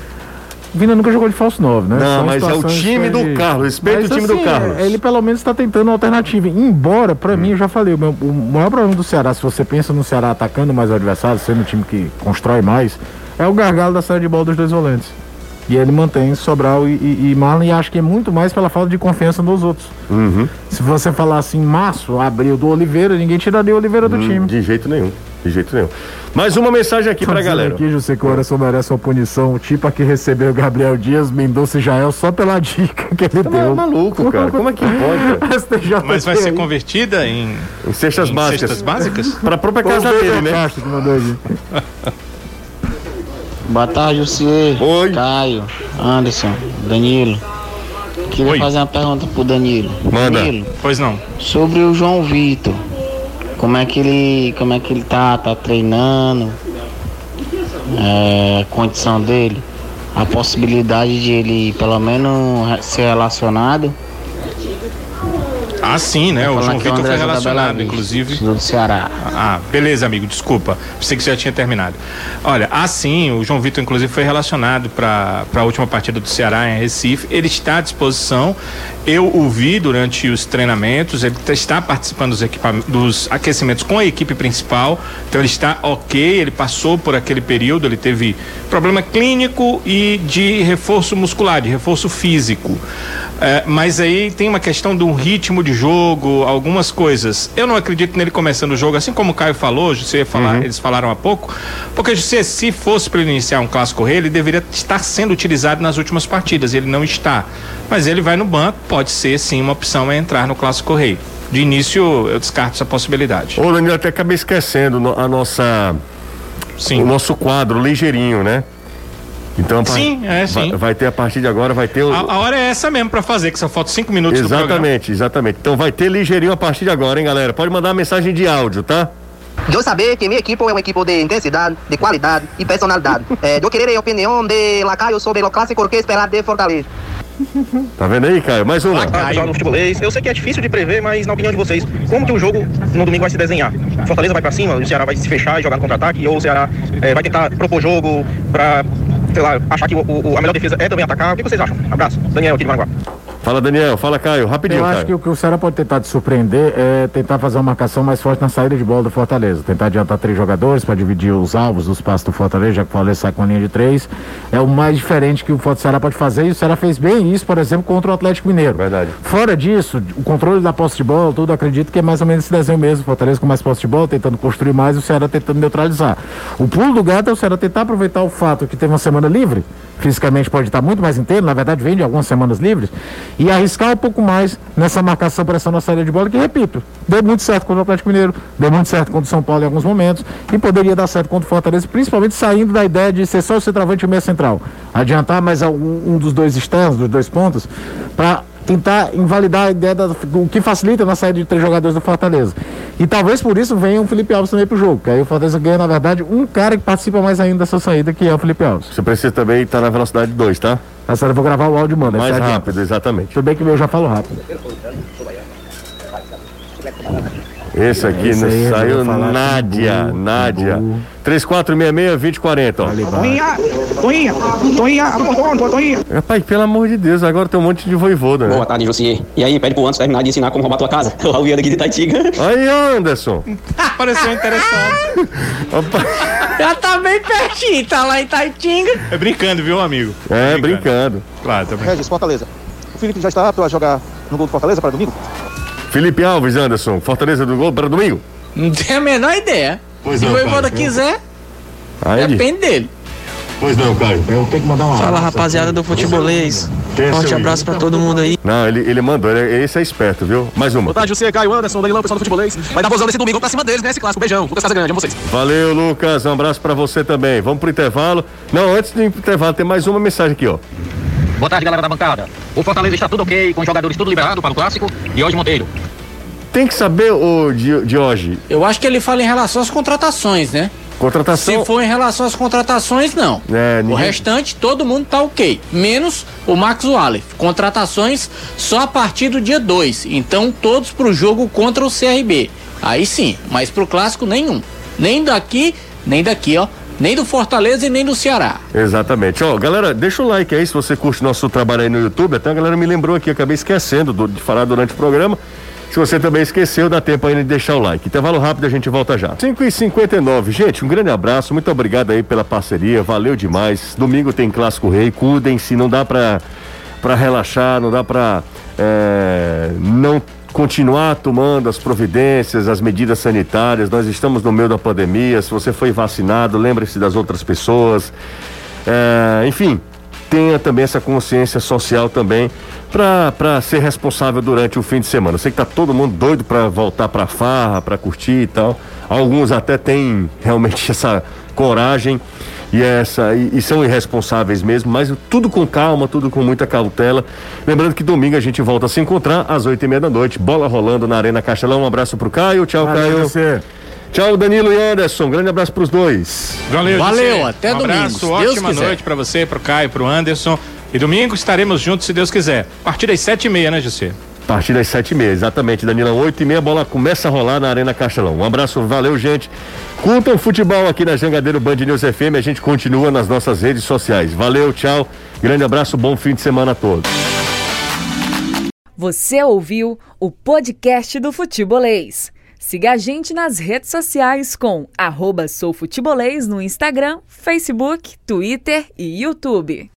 Vina nunca jogou de falso 9, né? Não, São mas é o time do Carlos, respeita Mas, o time do assim, Carlos. Ele pelo menos está tentando uma alternativa. Embora, pra mim, eu já falei, o, meu- o maior problema do Ceará, se você pensa no Ceará atacando mais o adversário, sendo um time que constrói mais, é o gargalo da saída de bola dos dois volantes. E ele mantém Sobral e, e, e Marlon e acho que é muito mais pela falta de confiança nos outros. Uhum. Se você falar assim, março, abril do Oliveira, ninguém tiraria o Oliveira do time. De jeito nenhum. De jeito nenhum. Mais uma mensagem aqui pra Tô dizendo galera. Aqui, José, que o Anderson merece uma punição, tipo a que recebeu o Gabriel Dias, Mendonça e Jael, só pela dica que ele Tá deu. maluco, cara. Como é que pode, Mas vai ser convertida em, Em cestas em básicas. cestas básicas? Pra própria o casa dele, né? Boa tarde, Lucier. Oi. Caio, Anderson, Danilo. Queria Oi. fazer uma pergunta pro Danilo. Manda. Danilo, Pois não. sobre o João Vitor. Como é que ele, como é que ele tá, tá treinando? É, condição dele, a possibilidade de ele pelo menos ser relacionado. Ah, sim, né? O João é Vitor foi da Bela relacionado, inclusive. Do Ceará. Ah, beleza, amigo, desculpa. Pensei que você já tinha terminado. Olha, assim, o João Vitor, inclusive, foi relacionado para a última partida do Ceará em Recife. Ele está à disposição. Eu o vi durante os treinamentos, ele tá- está participando dos, dos aquecimentos com a equipe principal. Então ele está ok, ele passou por aquele período, ele teve problema clínico e de reforço muscular, de reforço físico. É, mas aí tem uma questão do ritmo de jogo, algumas coisas. Eu não acredito nele começando o jogo, assim como o Caio falou, ia falar, eles falaram há pouco, porque se, se fosse para ele iniciar um clássico rei, ele deveria estar sendo utilizado nas últimas partidas, ele não está. Mas ele vai no banco, pode ser sim uma opção a entrar no clássico rei. De início, eu descarto essa possibilidade. Ô, Danilo, até acabei esquecendo a nossa, Sim. o nosso quadro ligeirinho, né? Então, Sim, é, sim. Vai, vai ter a partir de agora, vai ter o. A, a hora é essa mesmo para fazer, que só falta cinco minutos. Exatamente, exatamente. Então vai ter ligeirinho a partir de agora, hein, galera? Pode mandar uma mensagem de áudio, tá? Eu saber que minha equipe é uma equipe de intensidade, de qualidade e personalidade. É, eu querer a opinião de Lacaio sobre o clássico que esperar de Fortaleza. Tá vendo aí, Caio? Mais uma. Ah, pessoal no futebolês. Eu sei que é difícil de prever, mas na opinião de vocês, como que o jogo no domingo vai se desenhar? Fortaleza vai pra cima, o Ceará vai se fechar e jogar no contra-ataque, ou o Ceará eh, vai tentar propor jogo pra, sei lá, achar que o, o- a melhor defesa é também atacar? O que vocês acham? Abraço. Daniel aqui de Maranguá. Fala, Daniel. Fala, Caio. Rapidinho, Eu acho Caio. que o que o Ceará pode tentar te surpreender é tentar fazer uma marcação mais forte na saída de bola do Fortaleza. Tentar adiantar três jogadores para dividir os alvos dos passos do Fortaleza, já que o Fortaleza sai com a linha de três. É o mais diferente que o Fortaleza Ceará pode fazer e o Ceará fez bem isso, por exemplo, contra o Atlético Mineiro. Verdade. Fora disso, o controle da posse de bola, tudo acredito que é mais ou menos esse desenho mesmo. O Fortaleza com mais posse de bola, tentando construir mais e o Ceará tentando neutralizar. O pulo do gato é o Ceará tentar aproveitar o fato que teve uma semana livre, fisicamente pode estar muito mais inteiro, na verdade vem de algumas semanas livres, e arriscar um pouco mais nessa marcação pressão na saída de bola, que repito, deu muito certo contra o Atlético Mineiro, deu muito certo contra o São Paulo em alguns momentos, e poderia dar certo contra o Fortaleza, principalmente saindo da ideia de ser só o centroavante e o meio central. Adiantar mais um, um dos dois externos, dos dois pontos, para tentar invalidar a ideia do que facilita na saída de três jogadores do Fortaleza. E talvez por isso venha o Felipe Alves também pro jogo, que aí o Fortaleza ganha, na verdade, um cara que participa mais ainda dessa saída, que é o Felipe Alves. Você precisa também estar na velocidade 2, tá? Certo, eu vou gravar o áudio, mano. Mais rápido, exatamente. Tudo bem que o meu eu já falo rápido. Esse aqui Esse não saiu Nádia, o Nádia. Timbu. 3466-2040, ó. Toinha, Toinha, Toinha, Toinha, Toinha. Rapaz, pelo amor de Deus, agora tem um monte de voivoda, né? Boa tarde, Josier. E aí, pede pro Anderson terminar de ensinar como roubar tua casa. O Raul aqui de Taitinga. Aí, Anderson. Pareceu interessante. Opa. Já tá bem pertinho, tá lá em Taitinga. É brincando, viu, amigo? É, brincando. Claro, tá brincando. Regis, Fortaleza. O Felipe já está apto a jogar no gol do Fortaleza para domingo? Felipe Alves, Anderson. Fortaleza do gol para domingo. Não tenho a menor ideia. Se o Voivoda quiser, Aí, depende dele. Pois não, Caio. Eu tenho que mandar uma Fala rapaziada do futebolês. É Forte abraço pra todo mundo aí. Não, ele, ele mandou, ele, esse é esperto, viu? Mais uma. Boa tarde, você, Caio Anderson, Danilão, pessoal do futebolês. Vai dar vozão desse domingo, pra cima deles, né? Esse clássico. Beijão. Lucas Casa Grande, amo vocês. Valeu, Lucas. Um abraço pra você também. Vamos pro intervalo. Não, antes do intervalo, tem mais uma mensagem aqui, ó. Boa tarde, galera da bancada. O Fortaleza está tudo ok, com os jogadores tudo liberado para o clássico. E hoje Monteiro. Tem que saber, o de, de hoje. Eu acho que ele fala em relação às contratações, né? Contratação. Se for em relação às contratações, não. É, ninguém- O restante, todo mundo tá ok. Menos o Max Wallace. Contratações só a partir do dia 2. Então, todos pro jogo contra o CRB. Aí sim, mas pro clássico, nenhum. Nem daqui, nem daqui, ó. Nem do Fortaleza e nem do Ceará. Exatamente. Ó, galera, deixa o like aí se você curte nosso trabalho aí no YouTube. Até a galera me lembrou aqui, acabei esquecendo do- de falar durante o programa. Se você também esqueceu, dá tempo ainda de deixar o like. Intervalo rápido, a gente volta já. 5 e 59 Gente, um grande abraço, muito obrigado aí pela parceria, valeu demais. Domingo tem Clássico Rei, cuidem-se, não dá pra, pra relaxar, não dá pra é, não continuar tomando as providências, as medidas sanitárias. Nós estamos no meio da pandemia. Se você foi vacinado, lembre-se das outras pessoas. É, enfim, tenha também essa consciência social também para ser responsável durante o fim de semana. Eu sei que tá todo mundo doido para voltar para farra, para curtir e tal. Alguns até têm realmente essa coragem e essa e, e são irresponsáveis mesmo, mas tudo com calma, tudo com muita cautela. Lembrando que domingo a gente volta a se encontrar às oito e meia da noite, bola rolando na Arena Castelão. Um abraço pro Caio, tchau Valeu, Caio. você. Tchau Danilo e Anderson, grande abraço pros dois. Valeu, Valeu, José. até um domingo, abraço, ótima quiser. noite pra você, pro Caio, pro Anderson. E domingo estaremos juntos, se Deus quiser. A partir das sete e meia, né, José? A partir das sete e meia, exatamente, Danilão. Oito e meia, a bola começa a rolar na Arena Castelão. Um abraço, valeu, gente. Curtam futebol aqui na Jangadeiro Band News FM. A gente continua nas nossas redes sociais. Valeu, tchau. Grande abraço, bom fim de semana a todos. Você ouviu o podcast do Futebolês. Siga a gente nas redes sociais com arroba soufutebolês no Instagram, Facebook, Twitter e YouTube.